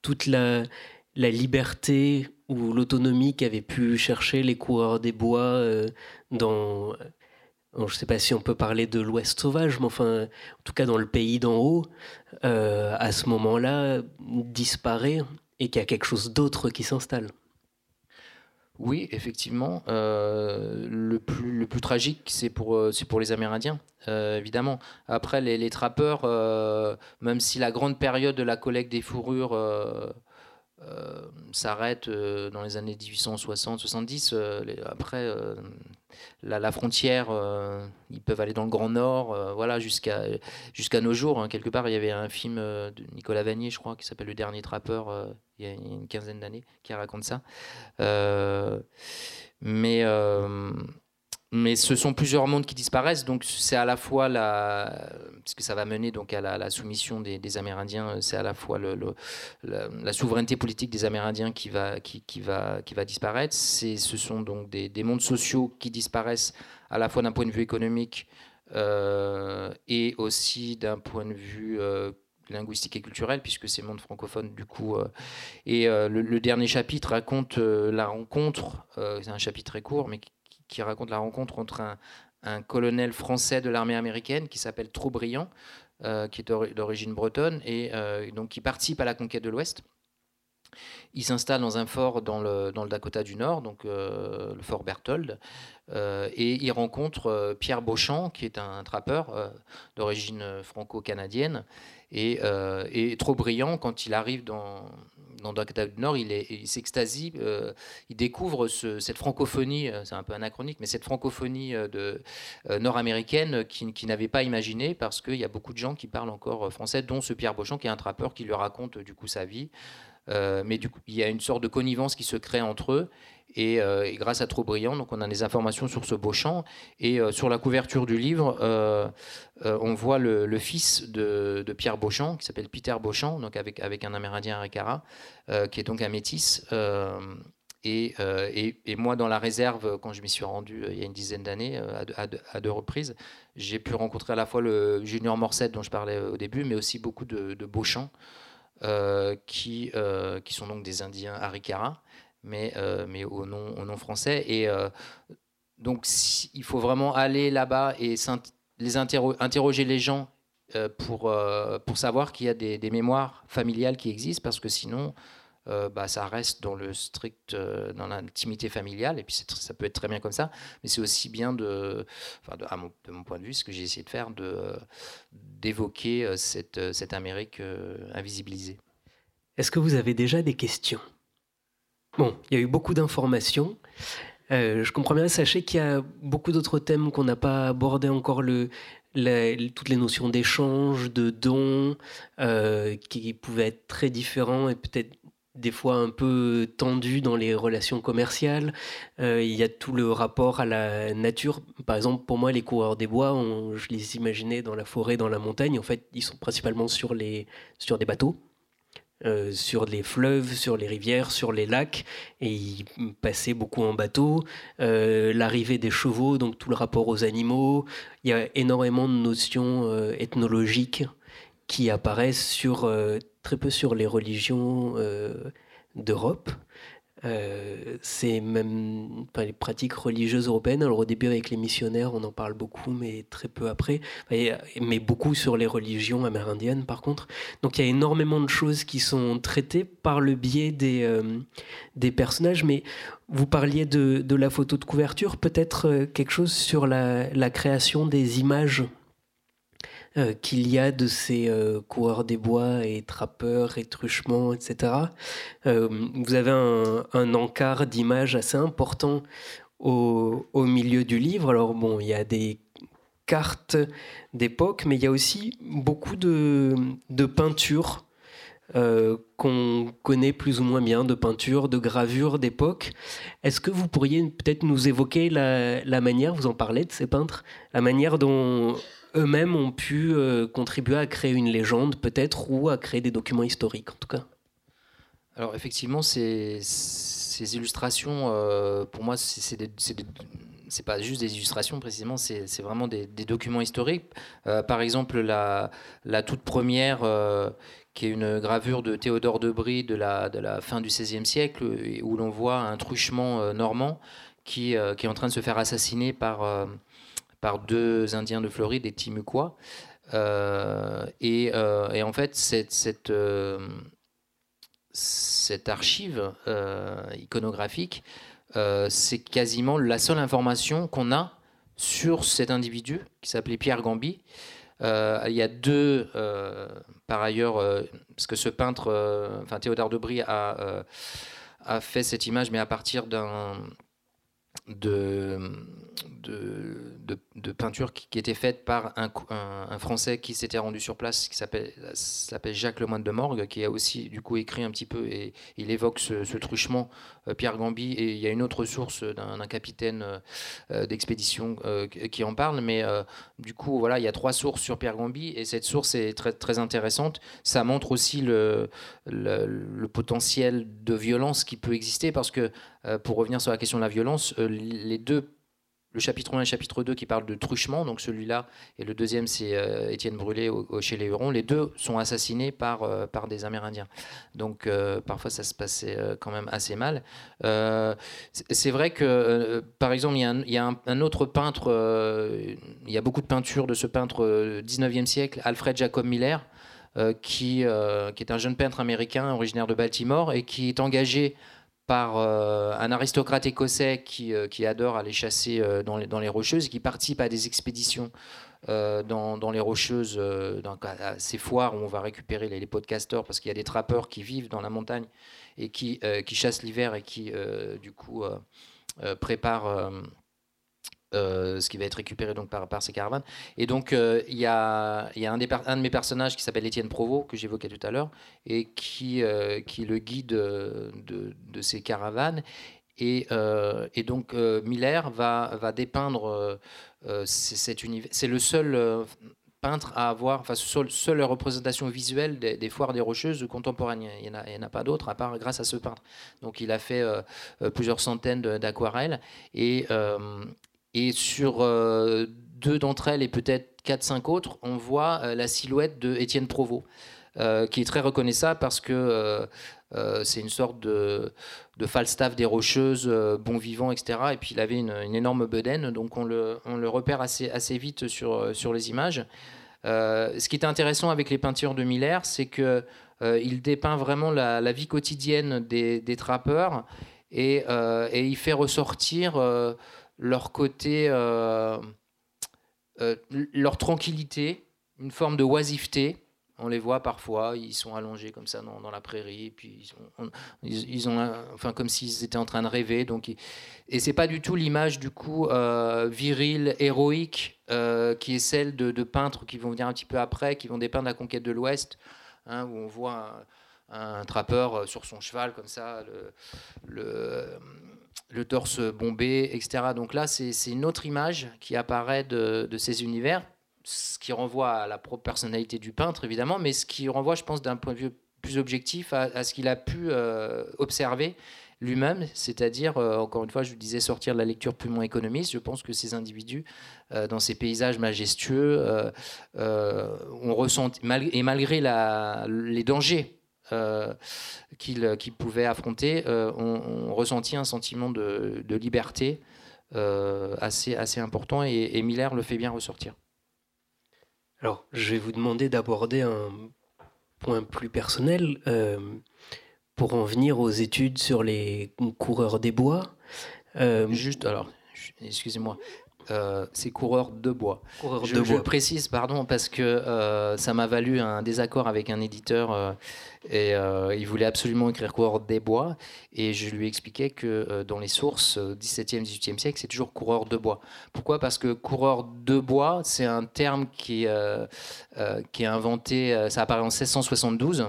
toute la, la liberté ou l'autonomie qu'avaient pu chercher les coureurs des bois dans je ne sais pas si on peut parler de l'Ouest sauvage, mais enfin, en tout cas dans le pays d'en haut, euh, à ce moment-là, disparaît et qu'il y a quelque chose d'autre qui s'installe. Oui, effectivement. Euh, le, plus, le plus tragique, c'est pour, euh, pour les Amérindiens, évidemment. Après, les, les trappeurs, même si la grande période de la collecte des fourrures s'arrête dans les années 1860-70, après la, frontière, euh, ils peuvent aller dans le Grand Nord, euh, voilà, jusqu'à jusqu'à nos jours. Hein. Quelque part, il y avait un film euh, de Nicolas Vanier, je crois, qui s'appelle Le Dernier Trappeur, il y a une quinzaine d'années, qui raconte ça. mais mais ce sont plusieurs mondes qui disparaissent, donc c'est à la fois la, parce que ça va mener donc à la, soumission des, Amérindiens, c'est à la fois la, souveraineté politique des Amérindiens qui va, qui, va, qui va disparaître. C'est, ce sont donc des, des, mondes sociaux qui disparaissent à la fois d'un point de vue économique euh, et aussi d'un point de vue euh, linguistique et culturel, puisque c'est monde francophone du coup. Euh, et le, dernier chapitre raconte la rencontre, c'est un chapitre très court, mais qui raconte la rencontre entre un, colonel français de l'armée américaine qui s'appelle Trobriand, euh, qui est d'origine bretonne, et euh, donc qui participe à la conquête de l'Ouest. Il s'installe dans un fort dans le, Dakota du Nord, donc euh, le fort Berthold, et il rencontre Pierre Beauchamp, qui est un trappeur d'origine franco-canadienne, et, et, quand il arrive dans, dans Dakota du Nord, il s'extasie, euh, il découvre cette francophonie, euh, c'est un peu anachronique, mais cette francophonie euh, nord-américaine qu'il qui n'avait pas imaginé parce qu'il y a beaucoup de gens qui parlent encore français, dont ce Pierre Beauchamp qui est un trappeur qui lui raconte du coup sa vie. Mais du coup, il y a une sorte de connivence qui se crée entre eux. Et, grâce à Trop Brillant, donc on a des informations sur ce Beauchamp. Et sur la couverture du livre, on voit le, fils de, Pierre Beauchamp, qui s'appelle Peter Beauchamp, donc avec, avec un Amérindien Arikara, euh, qui est donc un métis. Euh, euh, et, moi, dans la réserve, quand je m'y suis rendu il y a une dizaine d'années, à, deux reprises, j'ai pu rencontrer à la fois le Junior Morset dont je parlais au début, mais aussi beaucoup de, de Beauchamp, qui, qui sont donc des Indiens Arikara, mais, mais au, nom, au nom français. Et donc, il faut vraiment aller là-bas et les interroger les gens euh, pour, euh, pour savoir qu'il y a des, mémoires familiales qui existent, parce que sinon, euh, bah, ça reste dans le strict, dans l'intimité familiale, et puis ça peut être très bien comme ça, mais c'est aussi bien de, enfin de, mon, de, mon, point de vue, ce que j'ai essayé de faire, de, d'évoquer cette, cette Amérique invisibilisée. Est-ce que vous avez déjà des questions? Bon, il y a eu beaucoup d'informations. je comprends bien, sachez qu'il y a beaucoup d'autres thèmes qu'on n'a pas abordés encore. Le, toutes les notions d'échange, de don, euh, qui pouvaient être très différents et peut-être des fois un peu tendus dans les relations commerciales. Euh, il y a tout le rapport à la nature. Par exemple, pour moi, les coureurs des bois, je les imaginais dans la forêt, dans la montagne. En fait, ils sont principalement sur, les, sur des bateaux. Euh, sur les fleuves, sur les rivières, sur les lacs, et ils passaient beaucoup en bateau. Euh, l'arrivée des chevaux, donc tout le rapport aux animaux. Il y a énormément de notions ethnologiques qui apparaissent sur, très peu sur les religions d'Europe. Euh, c'est même les pratiques religieuses européennes. Alors au début avec les missionnaires, on en parle beaucoup, mais très peu après. Mais beaucoup sur les religions amérindiennes, par contre. Donc il y a énormément de choses qui sont traitées par le biais des, euh, des personnages. Mais vous parliez de, de la photo de couverture, peut-être euh, quelque chose sur la, la création des images euh, qu'il y a de ces euh, coureurs des bois et trappeurs et truchements, etc. Euh, vous avez un, encart d'images assez important au, milieu du livre. Alors bon, il y a des cartes d'époque, mais il y a aussi beaucoup de, peintures qu'on connaît plus ou moins bien, de peintures, de gravures d'époque. Est-ce que vous pourriez peut-être nous évoquer la, la, manière, vous en parlez de ces peintres, la manière dont eux-mêmes ont pu euh, contribuer à créer une légende, peut-être, ou à créer des documents historiques, en tout cas. Alors, effectivement, ces, illustrations, euh, pour moi, c'est c'est pas juste des illustrations précisément, c'est vraiment des, documents historiques. par exemple, la, la toute première, qui est une gravure de Théodore de Brie de la, de la fin du XVIe siècle, où l'on voit un truchement normand qui, qui, est en train de se faire assassiner par, par deux Indiens de Floride, des Timuquois. Et, et, en fait, cette, cette cette archive euh, iconographique, euh, c'est quasiment la seule information qu'on a sur cet individu qui s'appelait Pierre Gambi. Euh, il y a deux, par ailleurs, parce que ce peintre, enfin Théodore de Brie a, a fait cette image, mais à partir d'un de, de, de, peinture qui, était faite par un, un, Français qui s'était rendu sur place, qui s'appelle Jacques Lemoine de Morgue, qui a aussi du coup écrit un petit peu et il évoque ce, truchement euh, Pierre Gambi. Et il y a une autre source d'un capitaine euh, euh, d'expédition qui en parle, mais du coup voilà, il y a trois sources sur Pierre Gambi et cette source est très, très intéressante. Ça montre aussi le, le, le potentiel de violence qui peut exister parce que pour revenir sur la question de la violence, les deux le chapitre 1 et chapitre 2 qui parlent de truchement, donc celui-là, et le deuxième c'est euh, Étienne Brûlé chez les Hurons, les deux sont assassinés par, euh, par des Amérindiens. Donc euh, parfois ça se passait quand même assez mal. c'est vrai que, par exemple, il y a un, autre peintre, il y a beaucoup de peintures de ce peintre 19e siècle, Alfred Jacob Miller, qui, qui est un jeune peintre américain originaire de Baltimore et qui est engagé par euh, un aristocrate écossais qui, euh, adore aller chasser euh, dans, les, rocheuses et qui participe à des expéditions dans, les rocheuses, à ces foires où on va récupérer les, les podcasters parce qu'il y a des trappeurs qui vivent dans la montagne et qui chassent l'hiver et qui, du coup, préparent euh, ce qui va être récupéré donc par, ces caravanes. Et donc, euh, il y a, y a un, des, un, de mes personnages qui s'appelle Étienne Provost, que j'évoquais tout à l'heure, et qui, euh, qui est le guide de, de ces caravanes. Et, et donc, Miller va, va dépeindre cet univers. C'est le seul peintre à avoir, enfin, seule, seule représentation visuelle des, foires des Rocheuses contemporaines. Il n'y en a, a, pas d'autres, à part grâce à ce peintre. Donc, il a fait plusieurs centaines d'aquarelles. Et, et sur euh, deux d'entre elles et peut-être quatre, cinq autres, on voit euh, la silhouette de Étienne Provost, euh, qui est très reconnaissable parce que c'est une sorte de, Falstaff des Rocheuses, bon vivant, etc. Et puis il avait une, énorme bedaine, donc on le, repère assez, vite sur, les images. ce qui est intéressant avec les peintures de Miller, c'est que il dépeint vraiment la, vie quotidienne des, trappeurs et, il fait ressortir leur côté, euh, euh, leur tranquillité, une forme de oisiveté. On les voit parfois, ils sont allongés comme ça dans, la prairie, puis ils, ont, enfin comme s'ils étaient en train de rêver. Donc, et c'est pas du tout l'image du coup euh, virile, héroïque, qui est celle de, peintres qui vont venir un petit peu après, qui vont dépeindre la conquête de l'Ouest, hein, où on voit un, trappeur sur son cheval comme ça, le torse bombé, etc. Donc là, c'est une autre image qui apparaît de, ces univers, ce qui renvoie à la propre personnalité du peintre, évidemment, mais ce qui renvoie, je pense, d'un point de vue plus objectif à, ce qu'il a pu euh, observer lui-même, c'est-à-dire, euh, encore une fois, je vous disais, sortir de la lecture purement économiste. Je pense que ces individus, euh, dans ces paysages majestueux, on ressent, et malgré les dangers euh, qu'il pouvait affronter, euh, on, ressentit un sentiment de, liberté euh, assez, assez important et, Miller le fait bien ressortir. Alors, je vais vous demander d'aborder un point plus personnel pour en venir aux études sur les coureurs des bois. Juste, alors, excusez-moi, euh, c'est coureur de bois. je, précise, pardon, parce que euh, ça m'a valu un désaccord avec un éditeur euh, et il voulait absolument écrire coureur des bois et je lui expliquais que dans les sources 17e, 18e siècle, c'est toujours coureur de bois. Pourquoi? Parce que coureur de bois, c'est un terme qui, qui est inventé, ça apparaît en 1672 euh,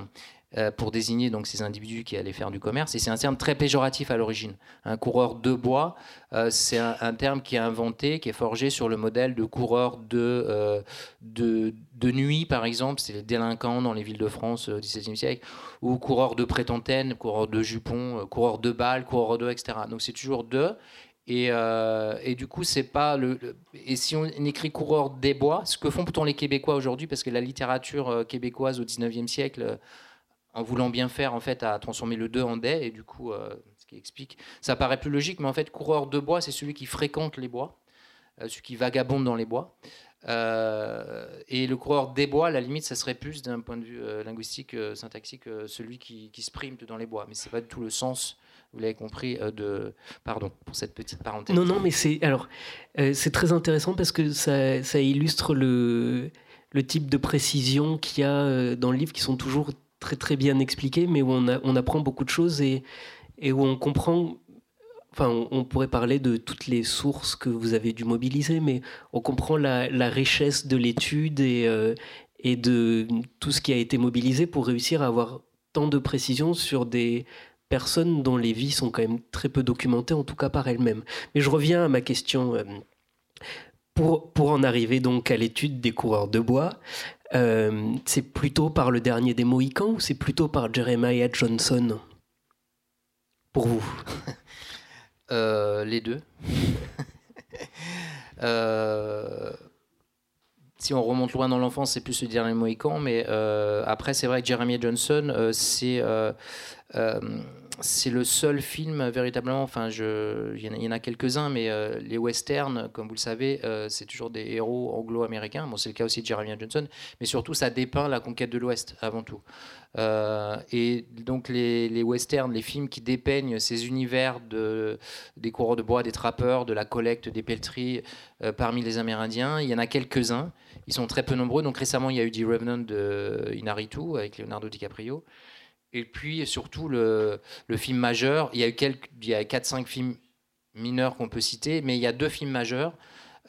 pour désigner donc ces individus qui allaient faire du commerce. Et c'est un terme très péjoratif à l'origine. Un coureur de bois, euh, c'est un, terme qui est inventé, qui est forgé sur le modèle de coureur de, euh, de, de, nuit, par exemple. C'est les délinquants dans les villes de France au XVIIe siècle. Ou coureur de prétentaine, coureur de jupon, coureur de balles, coureur de, etc. Donc c'est toujours de. Et, et, du coup, c'est pas le, Et si on écrit coureur des bois, ce que font pourtant les Québécois aujourd'hui, parce que la littérature québécoise au 19e siècle, en voulant bien faire, en fait, a transformé le 2 en des, et du coup, ce qui explique. Ça paraît plus logique, mais en fait, coureur de bois, c'est celui qui fréquente les bois, celui qui vagabonde dans les bois. Euh, et le coureur des bois, à la limite, ça serait plus d'un point de vue euh, linguistique, euh, syntaxique, celui qui, qui sprinte dans les bois. Mais c'est pas du tout le sens, vous l'avez compris, de. Pardon pour cette petite parenthèse. Non, non, mais c'est alors c'est très intéressant parce que ça, ça illustre le, le type de précision qu'il y a dans le livre qui sont toujours très très bien expliquées, mais où on, apprend beaucoup de choses et, où on comprend Enfin, on pourrait parler de toutes les sources que vous avez dû mobiliser, mais on comprend la, richesse de l'étude et, euh, et de tout ce qui a été mobilisé pour réussir à avoir tant de précision sur des personnes dont les vies sont quand même très peu documentées, en tout cas par elles-mêmes. Mais je reviens à ma question. Euh, pour, pour en arriver donc à l'étude des coureurs de bois, euh, c'est plutôt par le dernier des Mohicans ou c'est plutôt par Jeremiah Johnson Pour vous? (laughs) Euh, les deux. (laughs) Euh, si on remonte loin dans l'enfance, c'est plus le dernier Mohican, mais après, c'est vrai que Jeremy Johnson, c'est c'est le seul film véritablement, enfin, il y en a, quelques-uns, mais euh, les westerns, comme vous le savez, euh, c'est toujours des héros anglo-américains. Bon, c'est le cas aussi de Jeremy Johnson, mais surtout, ça dépeint la conquête de l'Ouest avant tout. Euh, et donc, les, westerns, les films qui dépeignent ces univers de, des coureurs de bois, des trappeurs, de la collecte des pelleteries parmi les Amérindiens, il y en a quelques-uns. Ils sont très peu nombreux. Donc, récemment, il y a eu The Revenant de Inaritu avec Leonardo DiCaprio. Et puis surtout le, film majeur, il y a eu quelques, il y a 4-5 films mineurs qu'on peut citer, mais il y a deux films majeurs.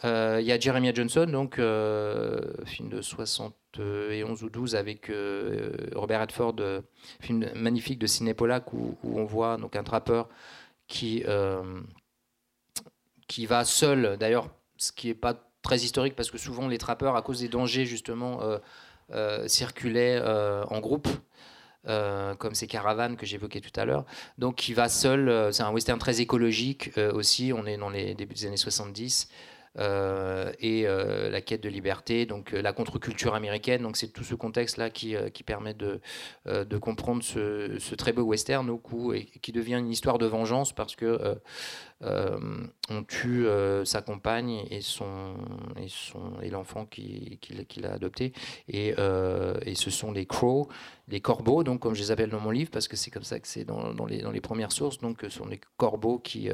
Euh, il y a Jeremiah Johnson, donc euh, film de 71 ou 12 avec euh, Robert Redford, film magnifique de Ciné Pollack où, où, on voit donc un trappeur qui qui va seul. D'ailleurs, ce qui n'est pas très historique parce que souvent les trappeurs, à cause des dangers justement, circulaient en groupe. Euh, comme ces caravanes que j'évoquais tout à l'heure. Donc, il va seul. Euh, c'est un western très écologique euh, aussi. On est dans les débuts des années 70. Euh, et la quête de liberté, donc la contre-culture américaine. Donc c'est tout ce contexte-là qui, qui, permet de, comprendre ce, ce, très beau western au coup, et qui devient une histoire de vengeance parce que on tue sa compagne et son et son et l'enfant qui, qui, l'a adopté et, et, ce sont les crows, les corbeaux, donc comme je les appelle dans mon livre parce que c'est comme ça que c'est dans, dans, les, dans les premières sources. Donc ce sont les corbeaux qui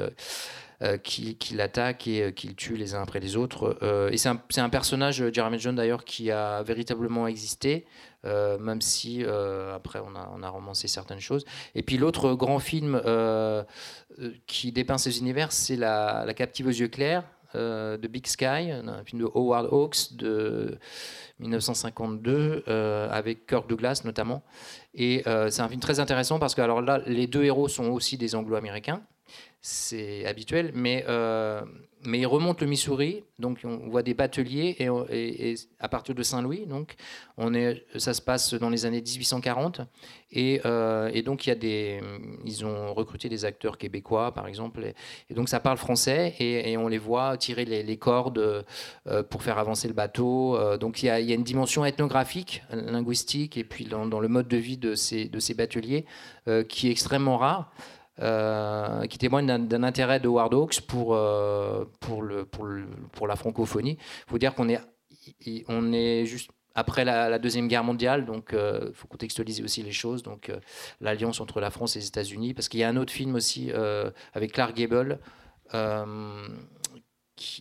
euh, qui, qui l'attaquent et euh, qui le tuent les uns après les autres. Euh, et c'est un, personnage, Jeremy John d'ailleurs, qui a véritablement existé, même si après on a, on romancé certaines choses. Et puis l'autre grand film qui dépeint ces univers, c'est la, la captive aux yeux clairs. de Big Sky, un film de Howard Hawks de 1952 avec Kirk Douglas notamment. Et c'est un film très intéressant parce que alors là, les deux héros sont aussi des Anglo-Américains c'est habituel, mais, euh, mais il remonte le Missouri, donc on voit des bateliers, et, à partir de Saint-Louis, donc ça se passe dans les années 1840, euh, et, donc il y a des, ils ont recruté des acteurs québécois, par exemple, et, donc ça parle français, et, on les voit tirer les, cordes euh, pour faire avancer le bateau, donc il y, a, une dimension ethnographique, linguistique, et puis dans, le mode de vie de ces, de ces bateliers, qui est extrêmement rare. Euh, qui témoigne d'un intérêt de Ward Hawks pour, euh, pour, le, pour, le, pour, la francophonie. Il faut dire qu'on est, on est juste après la, Deuxième Guerre mondiale, donc il euh, faut contextualiser aussi les choses. Donc l'alliance entre la France et les États-Unis, parce qu'il y a un autre film aussi avec Clark Gable.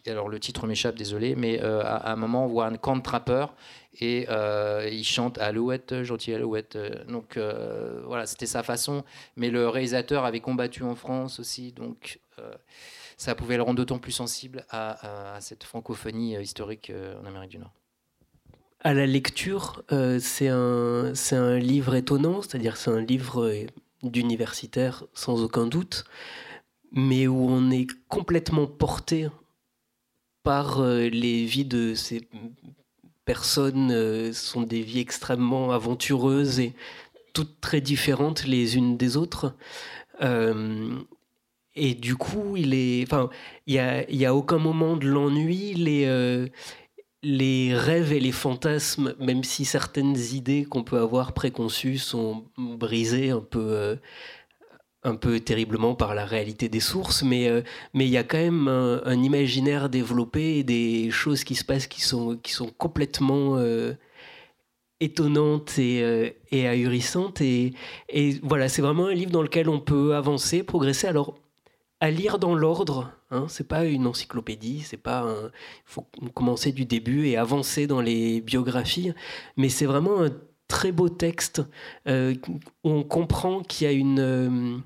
Alors le titre m'échappe, désolé, mais à, un moment on voit un camp de trappeurs et euh, il chante Alouette, gentil Alouette. Donc euh, voilà, c'était sa façon. Mais le réalisateur avait combattu en France aussi, donc euh, ça pouvait le rendre d'autant plus sensible à, cette francophonie historique en Amérique du Nord. À la lecture, c'est un, un livre étonnant, c'est-à-dire c'est un livre d'universitaire sans aucun doute, mais où on est complètement porté par les vies de ces personnes euh, sont des vies extrêmement aventureuses et toutes très différentes les unes des autres. Euh, et du coup, il est, enfin, il y a, a aucun moment de l'ennui. Les, euh, les rêves et les fantasmes, même si certaines idées qu'on peut avoir préconçues sont brisées un peu, euh, un peu terriblement par la réalité des sources, mais euh, mais il y a quand même un, imaginaire développé des choses qui se passent qui sont, qui sont complètement étonnantes et, et ahurissantes. Et, et voilà, c'est vraiment un livre dans lequel on peut avancer, progresser. Alors, à lire dans l'ordre. Hein, c'est pas une encyclopédie, c'est pas. Il faut commencer du début et avancer dans les biographies, mais c'est vraiment un très beau texte. Euh, on comprend qu'il y a une euh,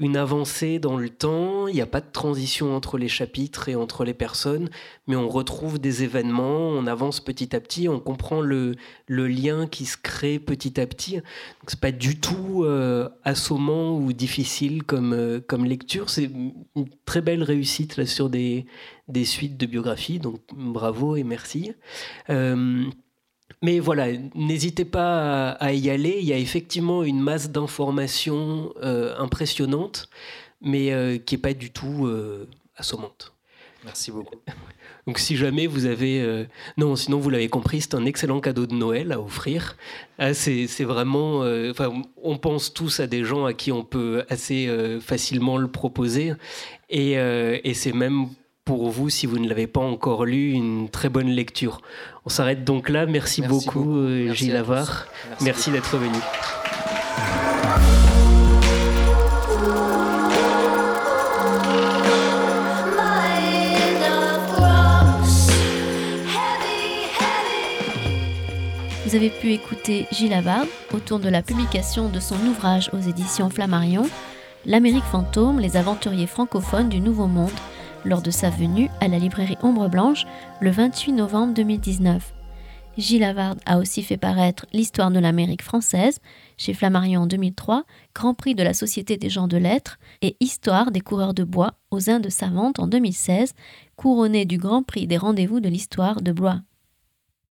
une avancée dans le temps, il n'y a pas de transition entre les chapitres et entre les personnes, mais on retrouve des événements, on avance petit à petit, on comprend le, le lien qui se crée petit à petit. Ce n'est pas du tout euh, assommant ou difficile comme, comme lecture, c'est une très belle réussite là, sur des, des suites de biographies, donc bravo et merci. Euh, mais voilà, n'hésitez pas à, y aller. Il y a effectivement une masse d'informations euh, impressionnante, mais euh, qui n'est pas du tout euh, assommante. Merci beaucoup. (laughs) Donc si jamais vous avez... Non, sinon vous l'avez compris, c'est un excellent cadeau de Noël à offrir. Ah, c'est vraiment... Enfin, on pense tous à des gens à qui on peut assez facilement le proposer. Et, et c'est même pour vous, si vous ne l'avez pas encore lu, une très bonne lecture. On s'arrête donc là. Merci, beaucoup, euh, Gilles Avar. Merci, d'être venu. Vous avez pu écouter Gilles Avard autour de la publication de son ouvrage aux éditions Flammarion, L'Amérique fantôme, les aventuriers francophones du Nouveau Monde, lors de sa venue à la librairie Ombre Blanche le 28 novembre 2019. Gilles Havard a aussi fait paraître L'histoire de l'Amérique française chez Flammarion en 2003, Grand Prix de la Société des gens de lettres et Histoire des coureurs de bois aux Indes savantes en 2016, couronné du Grand Prix des rendez-vous de l'histoire de Blois.